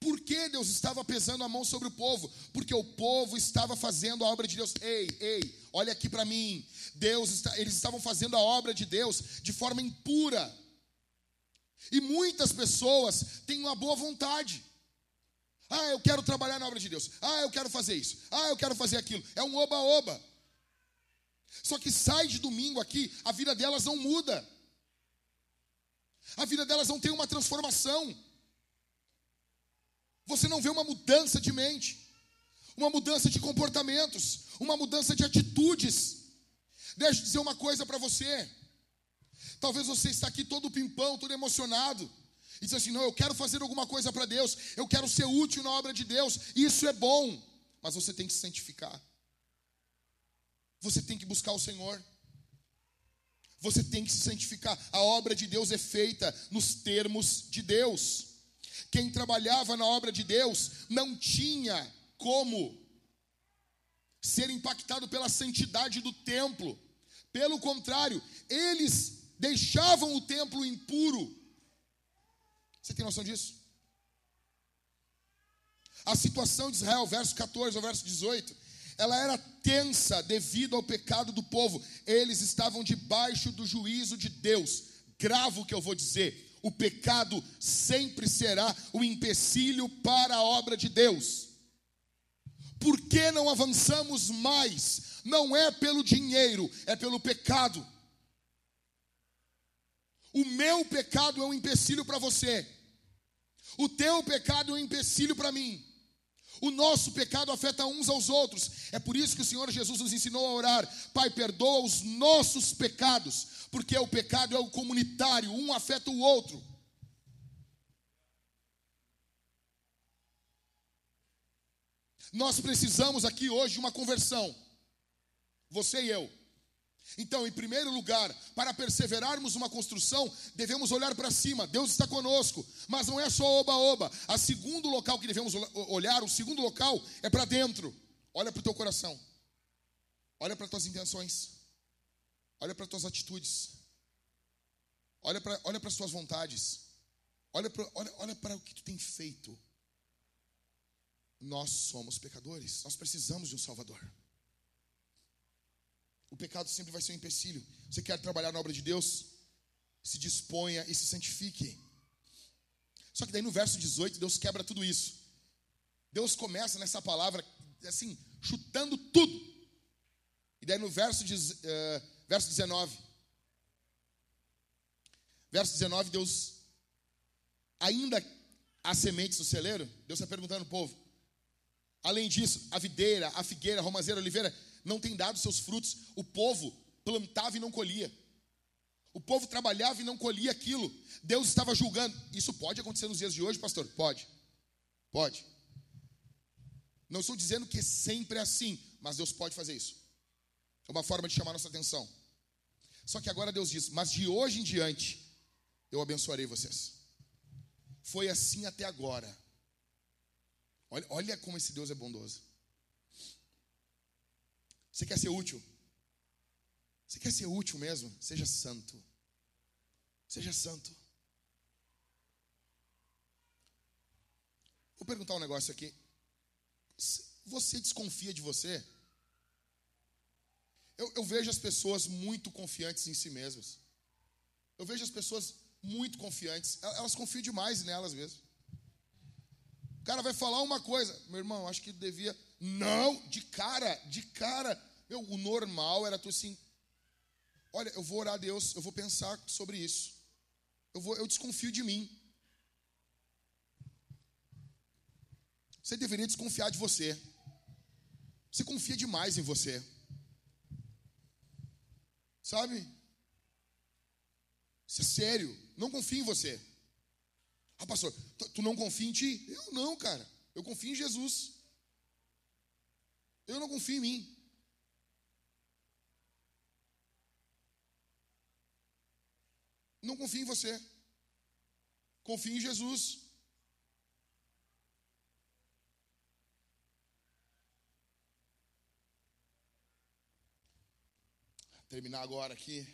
Por que Deus estava pesando a mão sobre o povo? Porque o povo estava fazendo a obra de Deus. Ei, ei, olha aqui para mim. Deus está, eles estavam fazendo a obra de Deus de forma impura. E muitas pessoas têm uma boa vontade. Ah, eu quero trabalhar na obra de Deus. Ah, eu quero fazer isso. Ah, eu quero fazer aquilo. É um oba-oba. Só que sai de domingo aqui, a vida delas não muda. A vida delas não tem uma transformação. Você não vê uma mudança de mente, uma mudança de comportamentos, uma mudança de atitudes. Deixa eu dizer uma coisa para você. Talvez você está aqui todo pimpão, todo emocionado, e diz assim: "Não, eu quero fazer alguma coisa para Deus, eu quero ser útil na obra de Deus". Isso é bom, mas você tem que se santificar. Você tem que buscar o Senhor. Você tem que se santificar. A obra de Deus é feita nos termos de Deus. Quem trabalhava na obra de Deus não tinha como ser impactado pela santidade do templo. Pelo contrário, eles deixavam o templo impuro. Você tem noção disso? A situação de Israel, verso 14 ao verso 18, ela era tensa devido ao pecado do povo. Eles estavam debaixo do juízo de Deus. Gravo o que eu vou dizer. O pecado sempre será o empecilho para a obra de Deus. Por que não avançamos mais? Não é pelo dinheiro, é pelo pecado. O meu pecado é um empecilho para você. O teu pecado é um empecilho para mim. O nosso pecado afeta uns aos outros. É por isso que o Senhor Jesus nos ensinou a orar: Pai, perdoa os nossos pecados, porque o pecado é o comunitário, um afeta o outro. Nós precisamos aqui hoje de uma conversão, você e eu. Então, em primeiro lugar, para perseverarmos uma construção, devemos olhar para cima. Deus está conosco, mas não é só oba-oba. A segundo local que devemos olhar, o segundo local é para dentro. Olha para o teu coração. Olha para as tuas intenções. Olha para as tuas atitudes. Olha para olha as tuas vontades. Olha para olha, olha o que tu tem feito. Nós somos pecadores. Nós precisamos de um Salvador. O pecado sempre vai ser um empecilho. Você quer trabalhar na obra de Deus? Se disponha e se santifique. Só que daí no verso 18, Deus quebra tudo isso. Deus começa nessa palavra, assim, chutando tudo. E daí no verso, uh, verso 19, verso 19, Deus, ainda há sementes no celeiro? Deus está perguntando ao povo. Além disso, a videira, a figueira, a romazeira, a oliveira, não tem dado seus frutos. O povo plantava e não colhia. O povo trabalhava e não colhia aquilo. Deus estava julgando. Isso pode acontecer nos dias de hoje, pastor? Pode. Pode. Não estou dizendo que sempre é assim, mas Deus pode fazer isso. É uma forma de chamar nossa atenção. Só que agora Deus diz: Mas de hoje em diante eu abençoarei vocês. Foi assim até agora. Olha, olha como esse Deus é bondoso. Você quer ser útil? Você quer ser útil mesmo? Seja santo. Seja santo. Vou perguntar um negócio aqui. Você desconfia de você? Eu, eu, vejo as pessoas muito confiantes em si mesmas. Eu vejo as pessoas muito confiantes. Elas confiam demais nelas mesmo. O cara vai falar uma coisa, meu irmão, acho que devia. Não, de cara, de cara. Meu, o normal era tu assim. Olha, eu vou orar a Deus, eu vou pensar sobre isso. Eu, vou, eu desconfio de mim. Você deveria desconfiar de você. Você confia demais em você. Sabe? Isso é sério. Não confia em você. Ah, pastor, tu não confia em ti? Eu não, cara. Eu confio em Jesus. Eu não confio em mim. Não confio em você. Confio em Jesus. terminar agora aqui.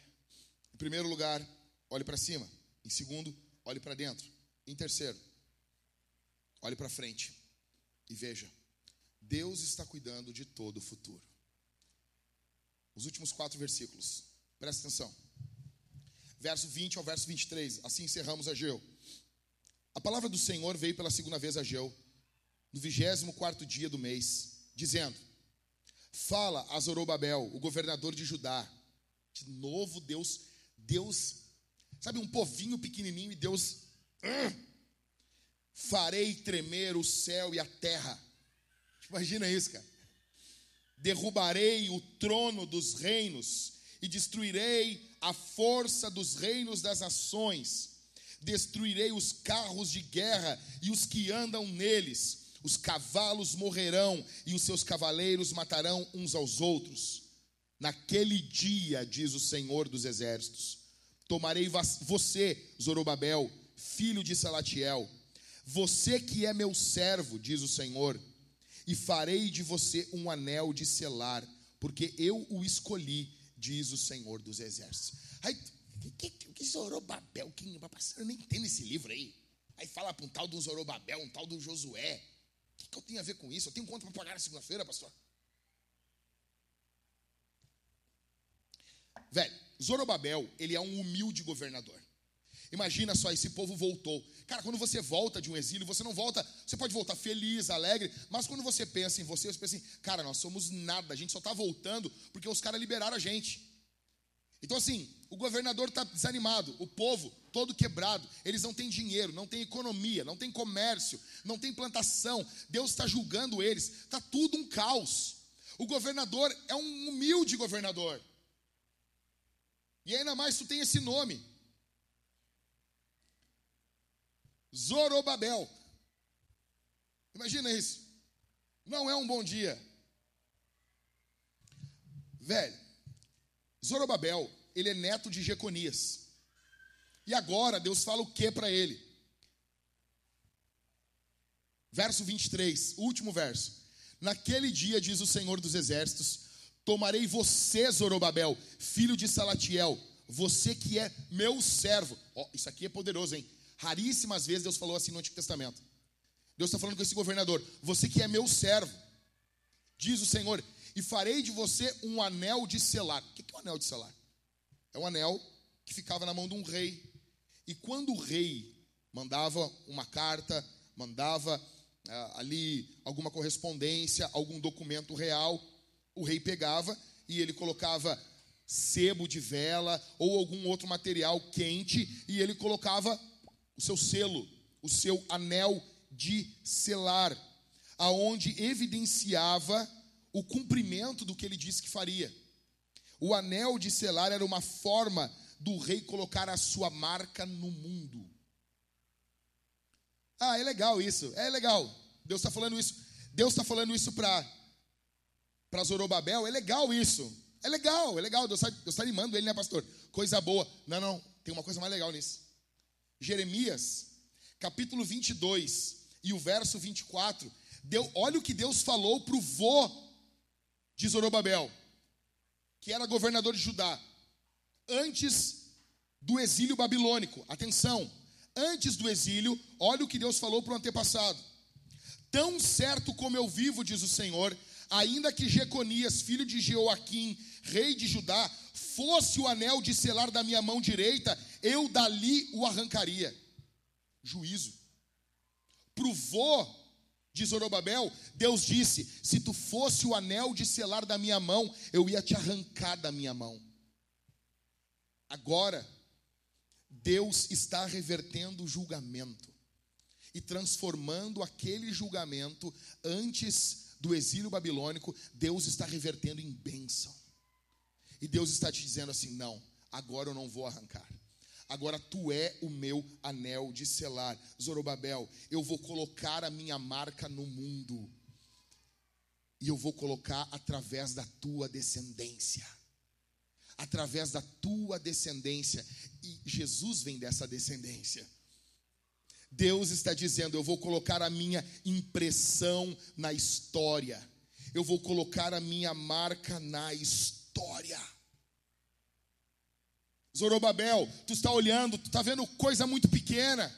Em primeiro lugar, olhe para cima. Em segundo, olhe para dentro. Em terceiro, olhe para frente e veja: Deus está cuidando de todo o futuro. Os últimos quatro versículos, presta atenção. Verso 20 ao verso 23, assim encerramos Ageu. A palavra do Senhor veio pela segunda vez a Ageu, no vigésimo quarto dia do mês, dizendo: Fala a Zorobabel, o governador de Judá, de novo, Deus, Deus, sabe, um povinho pequenininho e Deus, uh, farei tremer o céu e a terra. Imagina isso, cara. Derrubarei o trono dos reinos e destruirei a força dos reinos das nações. Destruirei os carros de guerra e os que andam neles. Os cavalos morrerão e os seus cavaleiros matarão uns aos outros Naquele dia, diz o Senhor dos Exércitos, tomarei você, Zorobabel, filho de Salatiel, você que é meu servo, diz o Senhor, e farei de você um anel de selar, porque eu o escolhi, diz o Senhor dos Exércitos. Aí, que, que, que Zorobabel? Que, eu nem entendo esse livro aí. Aí fala para um tal do Zorobabel, um tal do Josué. O que, que eu tenho a ver com isso? Eu tenho conta para pagar na segunda-feira, pastor? Velho, Zorobabel, ele é um humilde governador. Imagina só, esse povo voltou. Cara, quando você volta de um exílio, você não volta, você pode voltar feliz, alegre, mas quando você pensa em você, você pensa assim, cara, nós somos nada, a gente só está voltando porque os caras liberaram a gente. Então, assim, o governador está desanimado, o povo todo quebrado, eles não têm dinheiro, não têm economia, não têm comércio, não têm plantação, Deus está julgando eles, está tudo um caos. O governador é um humilde governador. E ainda mais tu tem esse nome. Zorobabel. Imagina isso. Não é um bom dia. Velho, Zorobabel, ele é neto de Jeconias. E agora Deus fala o que para ele? Verso 23, último verso. Naquele dia, diz o Senhor dos Exércitos, Tomarei você, Zorobabel, filho de Salatiel, você que é meu servo. Oh, isso aqui é poderoso, hein? Raríssimas vezes Deus falou assim no Antigo Testamento. Deus está falando com esse governador: Você que é meu servo, diz o Senhor, e farei de você um anel de selar. O que é um anel de selar? É um anel que ficava na mão de um rei. E quando o rei mandava uma carta, mandava ah, ali alguma correspondência, algum documento real, o rei pegava e ele colocava sebo de vela ou algum outro material quente e ele colocava o seu selo, o seu anel de selar, aonde evidenciava o cumprimento do que ele disse que faria. O anel de selar era uma forma do rei colocar a sua marca no mundo. Ah, é legal isso, é legal. Deus está falando isso. Deus está falando isso para para Zorobabel. É legal isso. É legal, é legal. Deus está tá animando ele, né, pastor? Coisa boa. Não, não. Tem uma coisa mais legal nisso. Jeremias, capítulo 22 e o verso 24. Deu, olha o que Deus falou para o vô de Zorobabel, que era governador de Judá, antes do exílio babilônico. Atenção, antes do exílio, olha o que Deus falou para o antepassado. Tão certo como eu vivo, diz o Senhor, ainda que Jeconias, filho de Jeoaquim, rei de Judá, fosse o anel de selar da minha mão direita, eu dali o arrancaria. Juízo. Provou de Zorobabel, Deus disse: Se tu fosse o anel de selar da minha mão, eu ia te arrancar da minha mão. Agora, Deus está revertendo o julgamento e transformando aquele julgamento antes do exílio babilônico, Deus está revertendo em bênção. E Deus está te dizendo assim: não, agora eu não vou arrancar. Agora tu é o meu anel de selar. Zorobabel, eu vou colocar a minha marca no mundo. E eu vou colocar através da tua descendência. Através da tua descendência. E Jesus vem dessa descendência. Deus está dizendo: eu vou colocar a minha impressão na história. Eu vou colocar a minha marca na história. Zorobabel, tu está olhando, tu está vendo coisa muito pequena.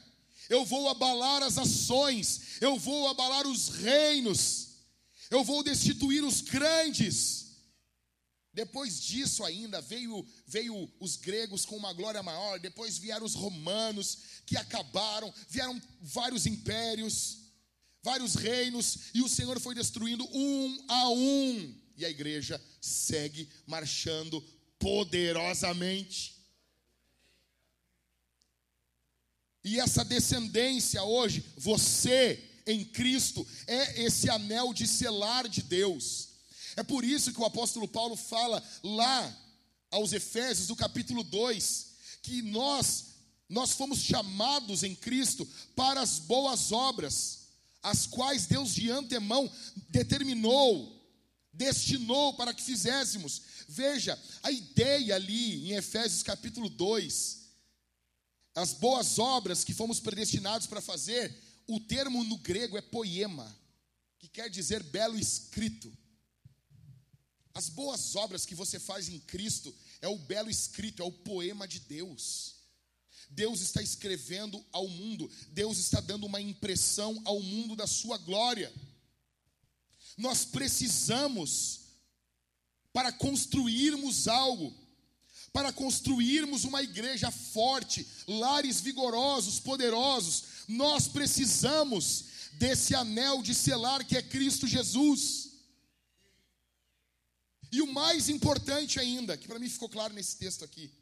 Eu vou abalar as ações, eu vou abalar os reinos, eu vou destituir os grandes. Depois disso ainda veio, veio os gregos com uma glória maior, depois vieram os romanos que acabaram, vieram vários impérios, vários reinos, e o Senhor foi destruindo um a um. E a igreja segue marchando poderosamente. E essa descendência hoje, você em Cristo, é esse anel de selar de Deus. É por isso que o apóstolo Paulo fala lá aos Efésios, do capítulo 2, que nós nós fomos chamados em Cristo para as boas obras, as quais Deus de antemão determinou, destinou para que fizéssemos. Veja, a ideia ali em Efésios capítulo 2 as boas obras que fomos predestinados para fazer, o termo no grego é poema, que quer dizer belo escrito. As boas obras que você faz em Cristo é o belo escrito, é o poema de Deus. Deus está escrevendo ao mundo, Deus está dando uma impressão ao mundo da sua glória. Nós precisamos, para construirmos algo, para construirmos uma igreja forte, lares vigorosos, poderosos, nós precisamos desse anel de selar que é Cristo Jesus. E o mais importante ainda, que para mim ficou claro nesse texto aqui,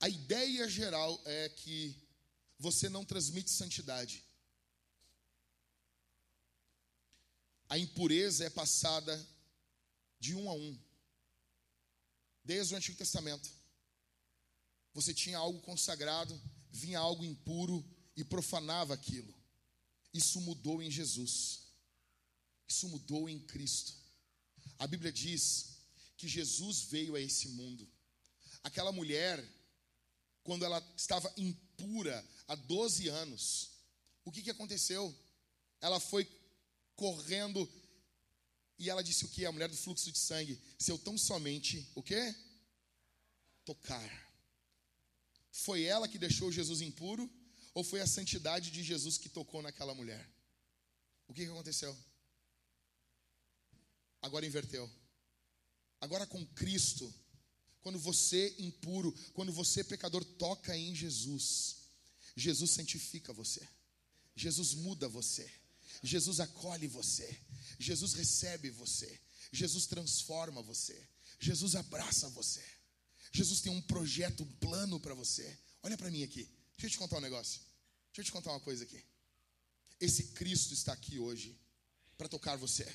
a ideia geral é que você não transmite santidade. A impureza é passada de um a um. Desde o Antigo Testamento. Você tinha algo consagrado, vinha algo impuro e profanava aquilo. Isso mudou em Jesus. Isso mudou em Cristo. A Bíblia diz que Jesus veio a esse mundo. Aquela mulher, quando ela estava impura há 12 anos, o que, que aconteceu? Ela foi correndo e ela disse o que? A mulher do fluxo de sangue. Se eu tão somente, o quê? Tocar. Foi ela que deixou Jesus impuro? Ou foi a santidade de Jesus que tocou naquela mulher? O que, que aconteceu? Agora inverteu. Agora com Cristo, quando você impuro, quando você pecador toca em Jesus, Jesus santifica você. Jesus muda você. Jesus acolhe você. Jesus recebe você. Jesus transforma você. Jesus abraça você. Jesus tem um projeto, um plano para você. Olha para mim aqui. Deixa eu te contar um negócio. Deixa eu te contar uma coisa aqui. Esse Cristo está aqui hoje para tocar você.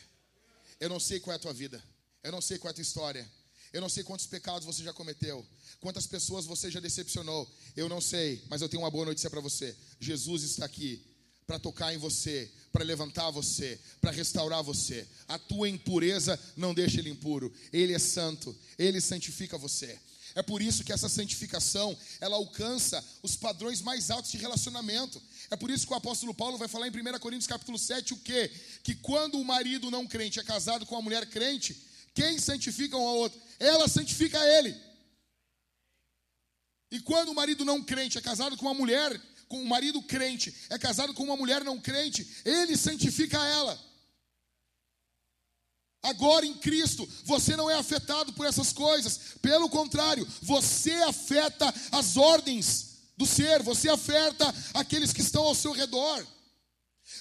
Eu não sei qual é a tua vida. Eu não sei qual é a tua história. Eu não sei quantos pecados você já cometeu, quantas pessoas você já decepcionou. Eu não sei, mas eu tenho uma boa notícia para você. Jesus está aqui para tocar em você, para levantar você, para restaurar você. A tua impureza não deixa ele impuro. Ele é santo, ele santifica você. É por isso que essa santificação, ela alcança os padrões mais altos de relacionamento. É por isso que o apóstolo Paulo vai falar em 1 Coríntios capítulo 7 o quê? Que quando o marido não crente é casado com a mulher crente, quem santifica um ao outro? Ela santifica ele. E quando o marido não crente é casado com uma mulher, com um marido crente, é casado com uma mulher não crente, ele santifica ela. Agora em Cristo, você não é afetado por essas coisas, pelo contrário, você afeta as ordens do ser, você afeta aqueles que estão ao seu redor.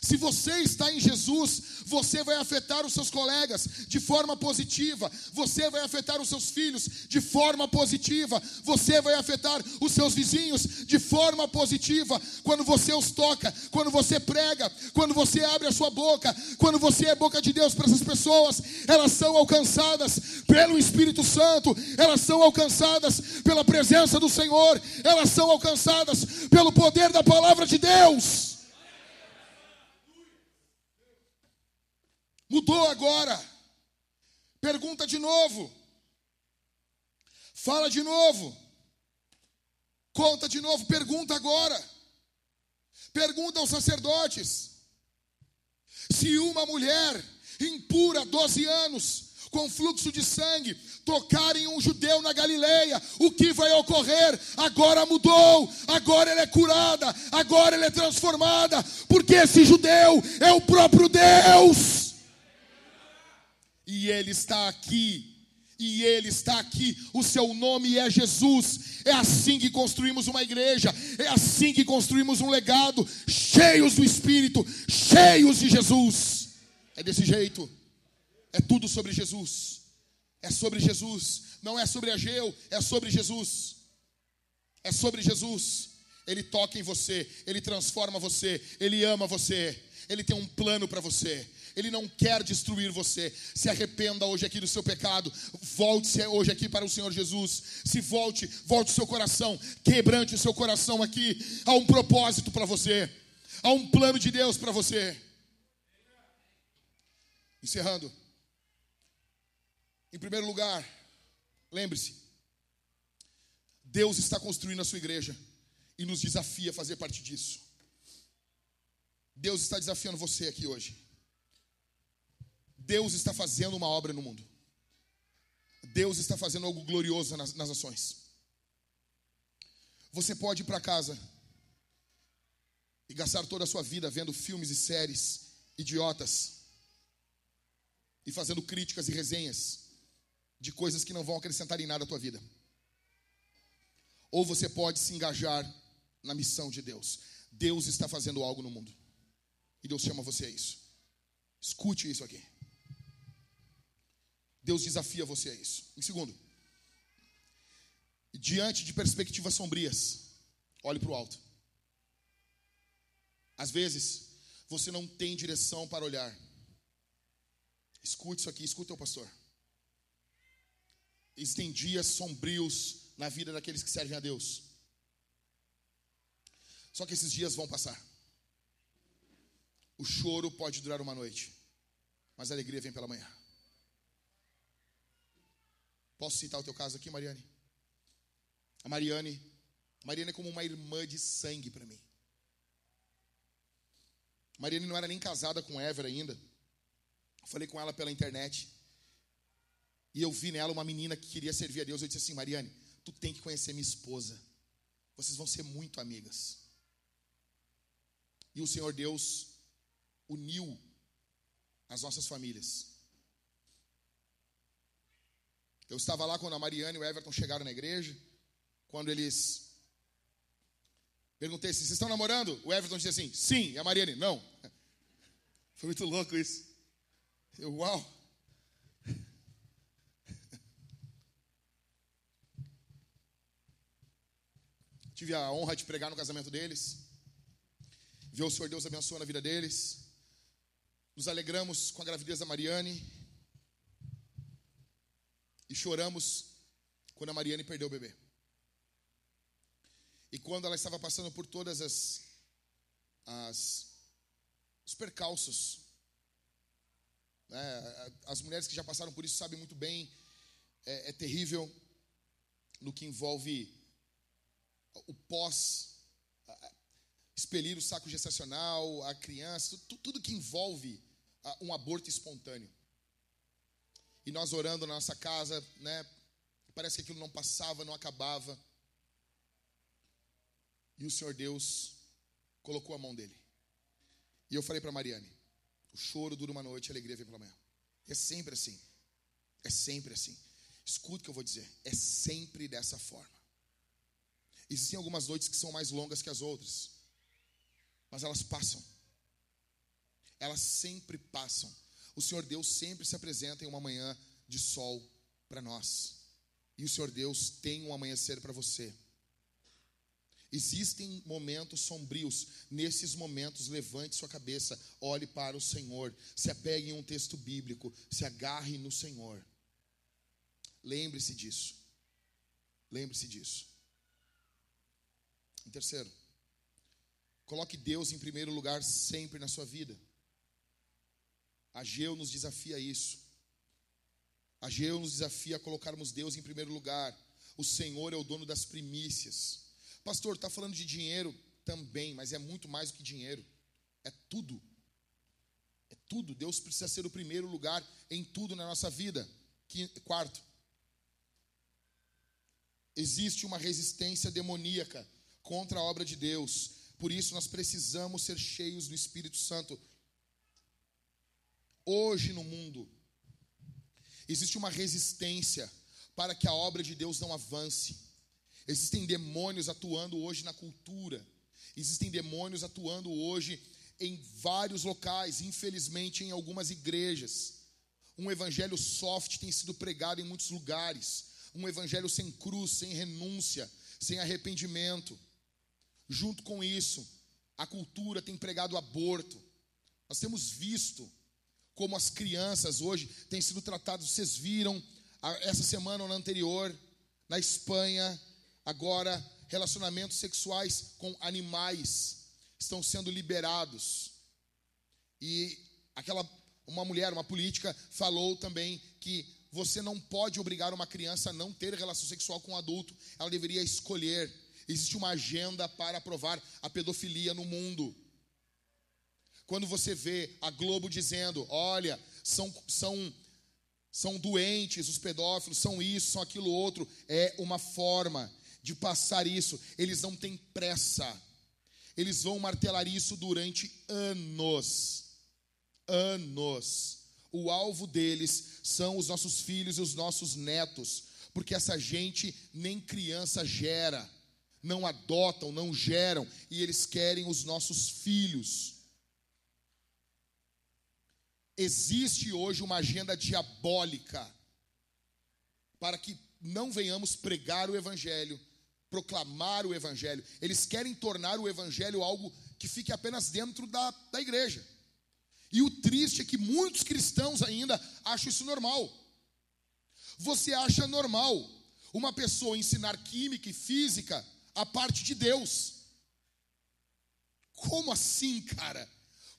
Se você está em Jesus, você vai afetar os seus colegas de forma positiva, você vai afetar os seus filhos de forma positiva, você vai afetar os seus vizinhos de forma positiva. Quando você os toca, quando você prega, quando você abre a sua boca, quando você é boca de Deus para essas pessoas, elas são alcançadas pelo Espírito Santo, elas são alcançadas pela presença do Senhor, elas são alcançadas pelo poder da palavra de Deus. Mudou agora. Pergunta de novo. Fala de novo. Conta de novo. Pergunta agora. Pergunta aos sacerdotes. Se uma mulher impura, 12 anos, com fluxo de sangue, tocarem um judeu na Galileia, o que vai ocorrer? Agora mudou, agora ela é curada, agora ela é transformada, porque esse judeu é o próprio Deus e Ele está aqui. E Ele está aqui, o seu nome é Jesus. É assim que construímos uma igreja, é assim que construímos um legado, cheios do Espírito, cheios de Jesus. É desse jeito, é tudo sobre Jesus, é sobre Jesus, não é sobre Ageu, é sobre Jesus, é sobre Jesus. Ele toca em você, ele transforma você, ele ama você, ele tem um plano para você. Ele não quer destruir você. Se arrependa hoje aqui do seu pecado. Volte-se hoje aqui para o Senhor Jesus. Se volte, volte o seu coração. Quebrante o seu coração aqui. Há um propósito para você. Há um plano de Deus para você. Encerrando. Em primeiro lugar, lembre-se: Deus está construindo a sua igreja e nos desafia a fazer parte disso. Deus está desafiando você aqui hoje. Deus está fazendo uma obra no mundo. Deus está fazendo algo glorioso nas, nas ações. Você pode ir para casa e gastar toda a sua vida vendo filmes e séries idiotas e fazendo críticas e resenhas de coisas que não vão acrescentar em nada a tua vida. Ou você pode se engajar na missão de Deus. Deus está fazendo algo no mundo. E Deus chama você a isso. Escute isso aqui. Deus desafia você a isso. Em segundo, diante de perspectivas sombrias, olhe para o alto. Às vezes, você não tem direção para olhar. Escute isso aqui, escute o pastor. Existem dias sombrios na vida daqueles que servem a Deus. Só que esses dias vão passar. O choro pode durar uma noite, mas a alegria vem pela manhã. Posso citar o teu caso aqui, Mariane? A Mariane, a Mariane é como uma irmã de sangue para mim. A Mariane não era nem casada com Ever ainda. Falei com ela pela internet. E eu vi nela uma menina que queria servir a Deus. Eu disse assim: Mariane, tu tem que conhecer minha esposa. Vocês vão ser muito amigas. E o Senhor Deus uniu as nossas famílias. Eu estava lá quando a Mariana e o Everton chegaram na igreja. Quando eles. Perguntei se vocês estão namorando? O Everton disse assim: sim. E a Mariane: não. (laughs) Foi muito louco isso. Eu, uau. (laughs) Tive a honra de pregar no casamento deles. Ver o Senhor Deus abençoando a vida deles. Nos alegramos com a gravidez da Mariane. E choramos quando a Mariane perdeu o bebê. E quando ela estava passando por todas as, as os percalços. É, as mulheres que já passaram por isso sabem muito bem, é, é terrível no que envolve o pós, expelir o saco gestacional, a criança, tudo que envolve um aborto espontâneo. E nós orando na nossa casa, né? Parece que aquilo não passava, não acabava. E o Senhor Deus colocou a mão dele. E eu falei para Mariane: o choro dura uma noite, a alegria vem pela manhã. É sempre assim. É sempre assim. Escuta o que eu vou dizer. É sempre dessa forma. Existem algumas noites que são mais longas que as outras, mas elas passam. Elas sempre passam. O Senhor Deus sempre se apresenta em uma manhã de sol para nós. E o Senhor Deus tem um amanhecer para você. Existem momentos sombrios. Nesses momentos, levante sua cabeça, olhe para o Senhor, se apegue em um texto bíblico, se agarre no Senhor. Lembre-se disso. Lembre-se disso. Em terceiro, coloque Deus em primeiro lugar sempre na sua vida. Ageu nos desafia a isso. Ageu nos desafia a colocarmos Deus em primeiro lugar. O Senhor é o dono das primícias. Pastor, está falando de dinheiro também, mas é muito mais do que dinheiro. É tudo. É tudo. Deus precisa ser o primeiro lugar em tudo na nossa vida. Quarto, existe uma resistência demoníaca contra a obra de Deus. Por isso nós precisamos ser cheios do Espírito Santo. Hoje no mundo existe uma resistência para que a obra de Deus não avance. Existem demônios atuando hoje na cultura. Existem demônios atuando hoje em vários locais, infelizmente em algumas igrejas. Um evangelho soft tem sido pregado em muitos lugares. Um evangelho sem cruz, sem renúncia, sem arrependimento. Junto com isso, a cultura tem pregado aborto. Nós temos visto como as crianças hoje têm sido tratadas. Vocês viram essa semana ou na anterior, na Espanha, Agora, relacionamentos sexuais com animais estão sendo liberados. E aquela uma mulher, uma política, falou também que você não pode obrigar uma criança a não ter relação sexual com um adulto, ela deveria escolher. Existe uma agenda para aprovar a pedofilia no mundo. Quando você vê a Globo dizendo, olha, são, são, são doentes os pedófilos, são isso, são aquilo outro, é uma forma de passar isso. Eles não têm pressa. Eles vão martelar isso durante anos. Anos. O alvo deles são os nossos filhos e os nossos netos, porque essa gente nem criança gera, não adotam, não geram, e eles querem os nossos filhos. Existe hoje uma agenda diabólica para que não venhamos pregar o Evangelho, proclamar o Evangelho, eles querem tornar o Evangelho algo que fique apenas dentro da, da igreja. E o triste é que muitos cristãos ainda acham isso normal. Você acha normal uma pessoa ensinar química e física a parte de Deus? Como assim, cara?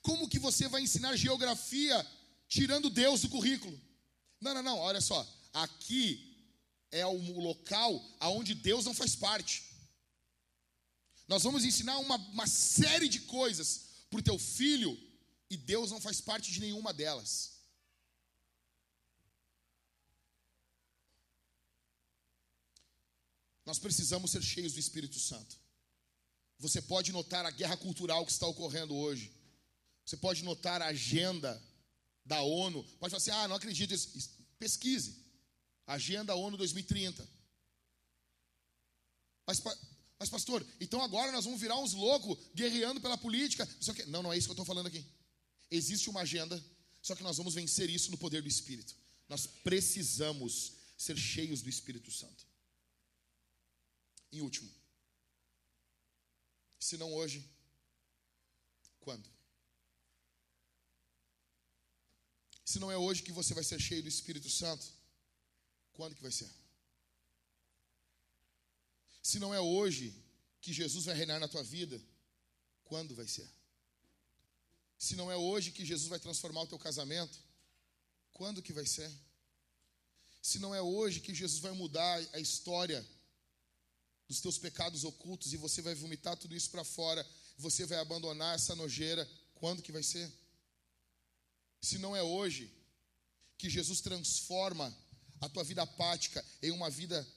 Como que você vai ensinar geografia tirando Deus do currículo? Não, não, não, olha só. Aqui é o local aonde Deus não faz parte. Nós vamos ensinar uma, uma série de coisas para o teu filho e Deus não faz parte de nenhuma delas. Nós precisamos ser cheios do Espírito Santo. Você pode notar a guerra cultural que está ocorrendo hoje. Você pode notar a agenda da ONU. Pode falar assim: ah, não acredito. Pesquise. Agenda ONU 2030. Mas, mas, pastor, então agora nós vamos virar uns loucos guerreando pela política. Não, não é isso que eu estou falando aqui. Existe uma agenda, só que nós vamos vencer isso no poder do Espírito. Nós precisamos ser cheios do Espírito Santo. Em último, se não hoje, quando? Se não é hoje que você vai ser cheio do Espírito Santo, quando que vai ser? Se não é hoje que Jesus vai reinar na tua vida, quando vai ser? Se não é hoje que Jesus vai transformar o teu casamento, quando que vai ser? Se não é hoje que Jesus vai mudar a história dos teus pecados ocultos e você vai vomitar tudo isso para fora, você vai abandonar essa nojeira, quando que vai ser? Se não é hoje que Jesus transforma a tua vida apática em uma vida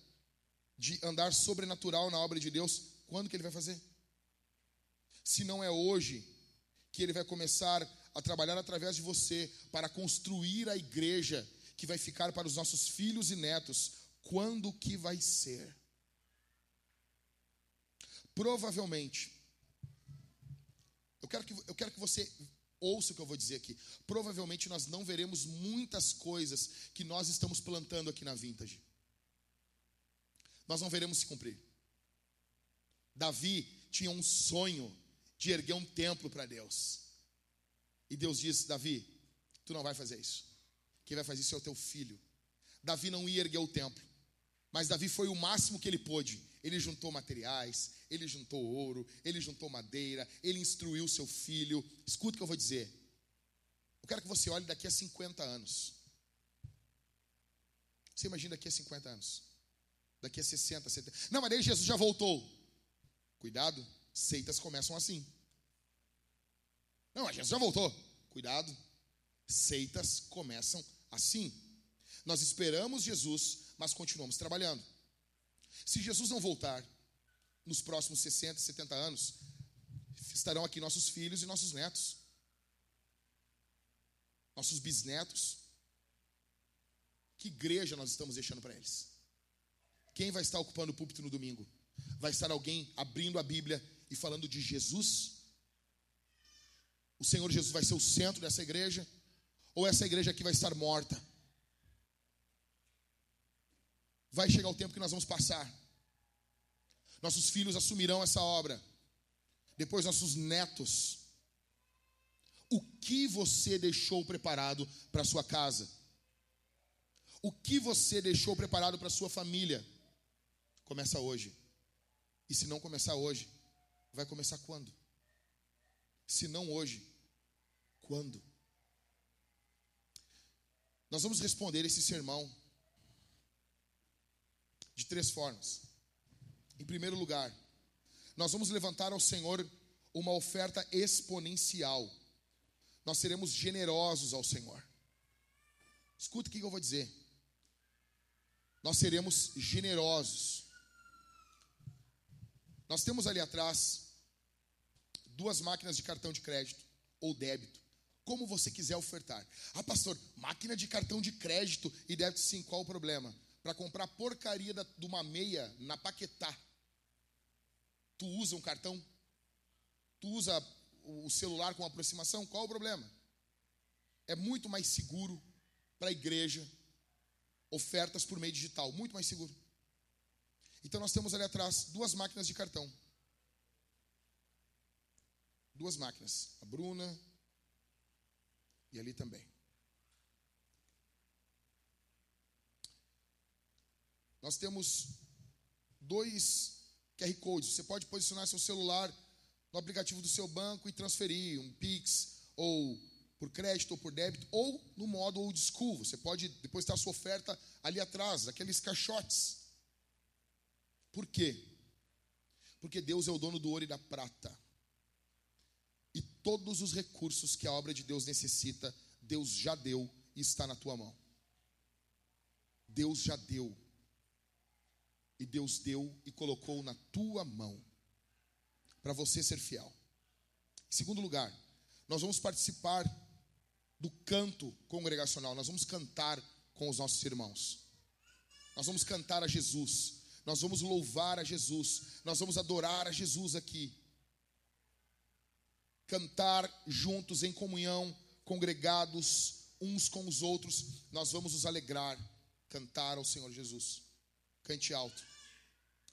de andar sobrenatural na obra de Deus, quando que ele vai fazer? Se não é hoje que ele vai começar a trabalhar através de você para construir a igreja que vai ficar para os nossos filhos e netos, quando que vai ser? Provavelmente, eu quero que, eu quero que você ouça o que eu vou dizer aqui. Provavelmente nós não veremos muitas coisas que nós estamos plantando aqui na Vintage. Nós não veremos se cumprir. Davi tinha um sonho de erguer um templo para Deus. E Deus disse: Davi, tu não vai fazer isso. Quem vai fazer isso é o teu filho. Davi não ia erguer o templo, mas Davi foi o máximo que ele pôde. Ele juntou materiais, ele juntou ouro, ele juntou madeira, ele instruiu seu filho. Escuta o que eu vou dizer. Eu quero que você olhe daqui a 50 anos. Você imagina daqui a 50 anos? Daqui a 60, 70. Não, mas aí Jesus já voltou. Cuidado, seitas começam assim. Não, mas Jesus já voltou. Cuidado, seitas começam assim. Nós esperamos Jesus, mas continuamos trabalhando. Se Jesus não voltar nos próximos 60, 70 anos, estarão aqui nossos filhos e nossos netos, nossos bisnetos. Que igreja nós estamos deixando para eles? Quem vai estar ocupando o púlpito no domingo? Vai estar alguém abrindo a Bíblia e falando de Jesus? O Senhor Jesus vai ser o centro dessa igreja? Ou essa igreja aqui vai estar morta? Vai chegar o tempo que nós vamos passar. Nossos filhos assumirão essa obra. Depois nossos netos. O que você deixou preparado para sua casa? O que você deixou preparado para sua família? Começa hoje. E se não começar hoje, vai começar quando? Se não hoje, quando? Nós vamos responder esse sermão de três formas. Em primeiro lugar, nós vamos levantar ao Senhor uma oferta exponencial. Nós seremos generosos ao Senhor. Escuta o que eu vou dizer. Nós seremos generosos. Nós temos ali atrás duas máquinas de cartão de crédito ou débito. Como você quiser ofertar. Ah, pastor, máquina de cartão de crédito e débito sim, qual o problema? Para comprar porcaria de uma meia na Paquetá Tu usa um cartão? Tu usa o celular com aproximação? Qual o problema? É muito mais seguro para a igreja ofertas por meio digital, muito mais seguro. Então nós temos ali atrás duas máquinas de cartão. Duas máquinas, a Bruna e ali também. Nós temos dois QR Code. Você pode posicionar seu celular no aplicativo do seu banco e transferir um Pix, ou por crédito ou por débito, ou no modo old school. Você pode depositar sua oferta ali atrás, aqueles caixotes. Por quê? Porque Deus é o dono do ouro e da prata. E todos os recursos que a obra de Deus necessita, Deus já deu e está na tua mão. Deus já deu e Deus deu e colocou na tua mão para você ser fiel. Em segundo lugar, nós vamos participar do canto congregacional, nós vamos cantar com os nossos irmãos. Nós vamos cantar a Jesus, nós vamos louvar a Jesus, nós vamos adorar a Jesus aqui. Cantar juntos em comunhão, congregados uns com os outros, nós vamos nos alegrar, cantar ao Senhor Jesus. Cante alto.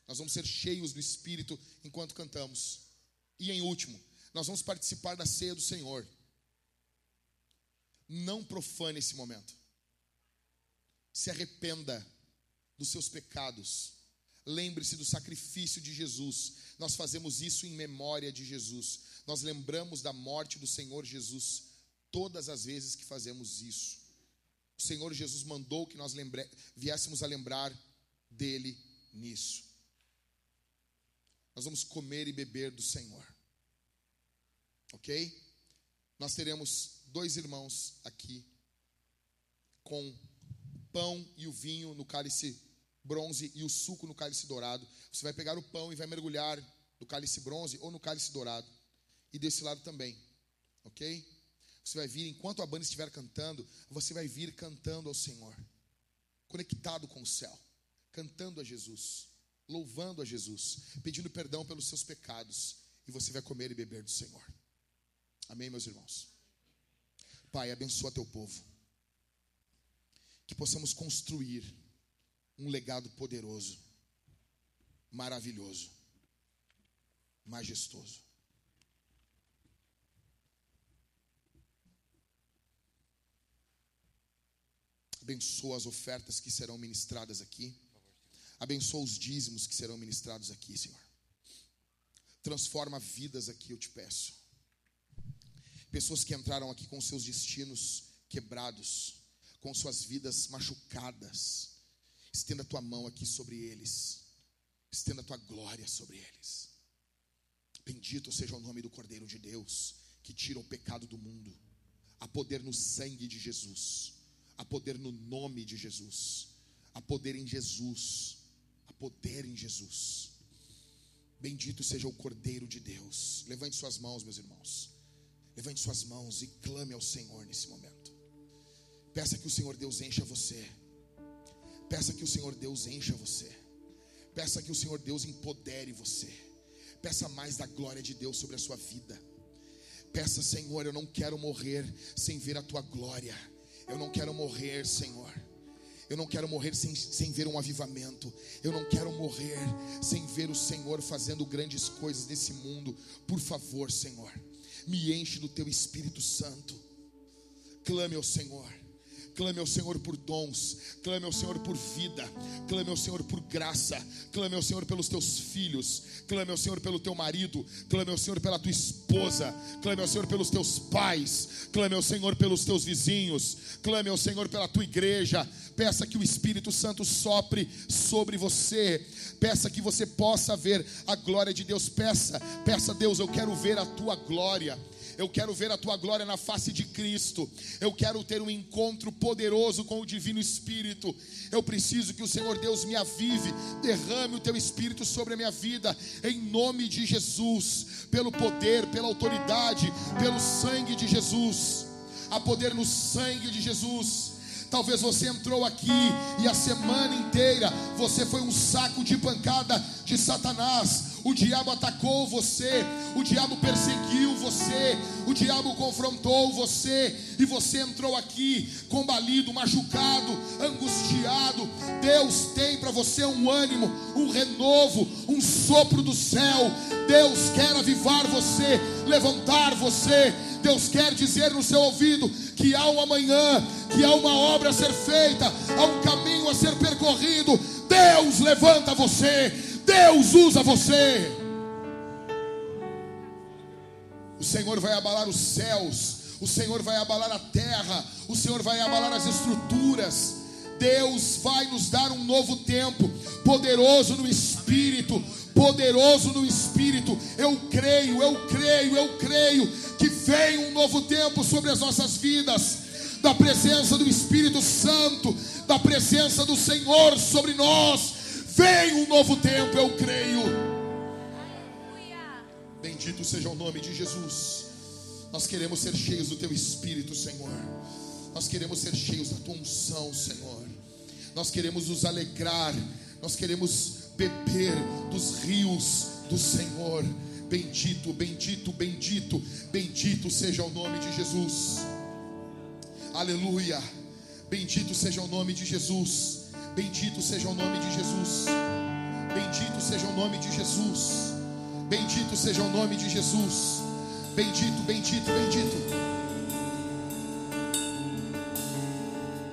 Nós vamos ser cheios do Espírito enquanto cantamos. E em último, nós vamos participar da ceia do Senhor. Não profane esse momento. Se arrependa dos seus pecados. Lembre-se do sacrifício de Jesus. Nós fazemos isso em memória de Jesus. nós lembramos da morte do Senhor Jesus todas as vezes que fazemos isso. O Senhor Jesus mandou que nós lembre... viéssemos a lembrar dele nisso. Nós vamos comer e beber do Senhor. Ok? Nós teremos dois irmãos aqui com o pão e o vinho no cálice bronze e o suco no cálice dourado. Você vai pegar o pão e vai mergulhar no cálice bronze ou no cálice dourado. E desse lado também. Ok? Você vai vir, enquanto a banda estiver cantando, você vai vir cantando ao Senhor, conectado com o céu, cantando a Jesus, louvando a Jesus, pedindo perdão pelos seus pecados, e você vai comer e beber do Senhor. Amém, meus irmãos? Pai, abençoa teu povo, que possamos construir um legado poderoso, maravilhoso, majestoso. Abençoa as ofertas que serão ministradas aqui. Abençoa os dízimos que serão ministrados aqui, Senhor. Transforma vidas aqui, eu te peço. Pessoas que entraram aqui com seus destinos quebrados, com suas vidas machucadas. Estenda a tua mão aqui sobre eles. Estenda a tua glória sobre eles. Bendito seja o nome do Cordeiro de Deus, que tira o pecado do mundo. Há poder no sangue de Jesus. Há poder no nome de Jesus. Há poder em Jesus. Poder em Jesus. Bendito seja o Cordeiro de Deus. Levante suas mãos, meus irmãos. Levante suas mãos e clame ao Senhor nesse momento. Peça que o Senhor Deus encha você. Peça que o Senhor Deus encha você. Peça que o Senhor Deus empodere você. Peça mais da glória de Deus sobre a sua vida. Peça, Senhor, eu não quero morrer sem ver a tua glória. Eu não quero morrer, Senhor. Eu não quero morrer sem, sem ver um avivamento. Eu não quero morrer sem ver o Senhor fazendo grandes coisas nesse mundo. Por favor, Senhor, me enche do teu Espírito Santo. Clame ao Senhor. Clame ao Senhor por dons, clame ao Senhor por vida, clame ao Senhor por graça, clame ao Senhor pelos teus filhos, clame ao Senhor pelo teu marido, clame ao Senhor pela tua esposa, clame ao Senhor pelos teus pais, clame ao Senhor pelos teus vizinhos, clame ao Senhor pela tua igreja. Peça que o Espírito Santo sopre sobre você, peça que você possa ver a glória de Deus. Peça, peça, Deus, eu quero ver a tua glória. Eu quero ver a tua glória na face de Cristo. Eu quero ter um encontro poderoso com o Divino Espírito. Eu preciso que o Senhor Deus me avive, derrame o teu Espírito sobre a minha vida, em nome de Jesus, pelo poder, pela autoridade, pelo sangue de Jesus. Há poder no sangue de Jesus. Talvez você entrou aqui e a semana inteira você foi um saco de pancada de Satanás. O diabo atacou você, o diabo perseguiu você, o diabo confrontou você e você entrou aqui combalido, machucado, angustiado. Deus tem para você um ânimo, um renovo, um sopro do céu. Deus quer avivar você, levantar você. Deus quer dizer no seu ouvido que há um amanhã, que há uma obra a ser feita, há um caminho a ser percorrido. Deus levanta você, Deus usa você. O Senhor vai abalar os céus, o Senhor vai abalar a terra, o Senhor vai abalar as estruturas. Deus vai nos dar um novo tempo, poderoso no espírito, poderoso no espírito. Eu creio, eu creio, eu creio que vem um novo tempo sobre as nossas vidas, da presença do Espírito Santo, da presença do Senhor sobre nós. Vem um novo tempo, eu creio. Bendito seja o nome de Jesus. Nós queremos ser cheios do teu Espírito, Senhor. Nós queremos ser cheios da tua unção, Senhor. Nós queremos nos alegrar. Nós queremos beber dos rios do Senhor. Bendito, bendito, bendito, bendito seja o nome de Jesus. Aleluia. Bendito seja o nome de Jesus. Bendito seja o nome de Jesus. Bendito seja o nome de Jesus. Bendito seja o nome de Jesus. Bendito, bendito, bendito.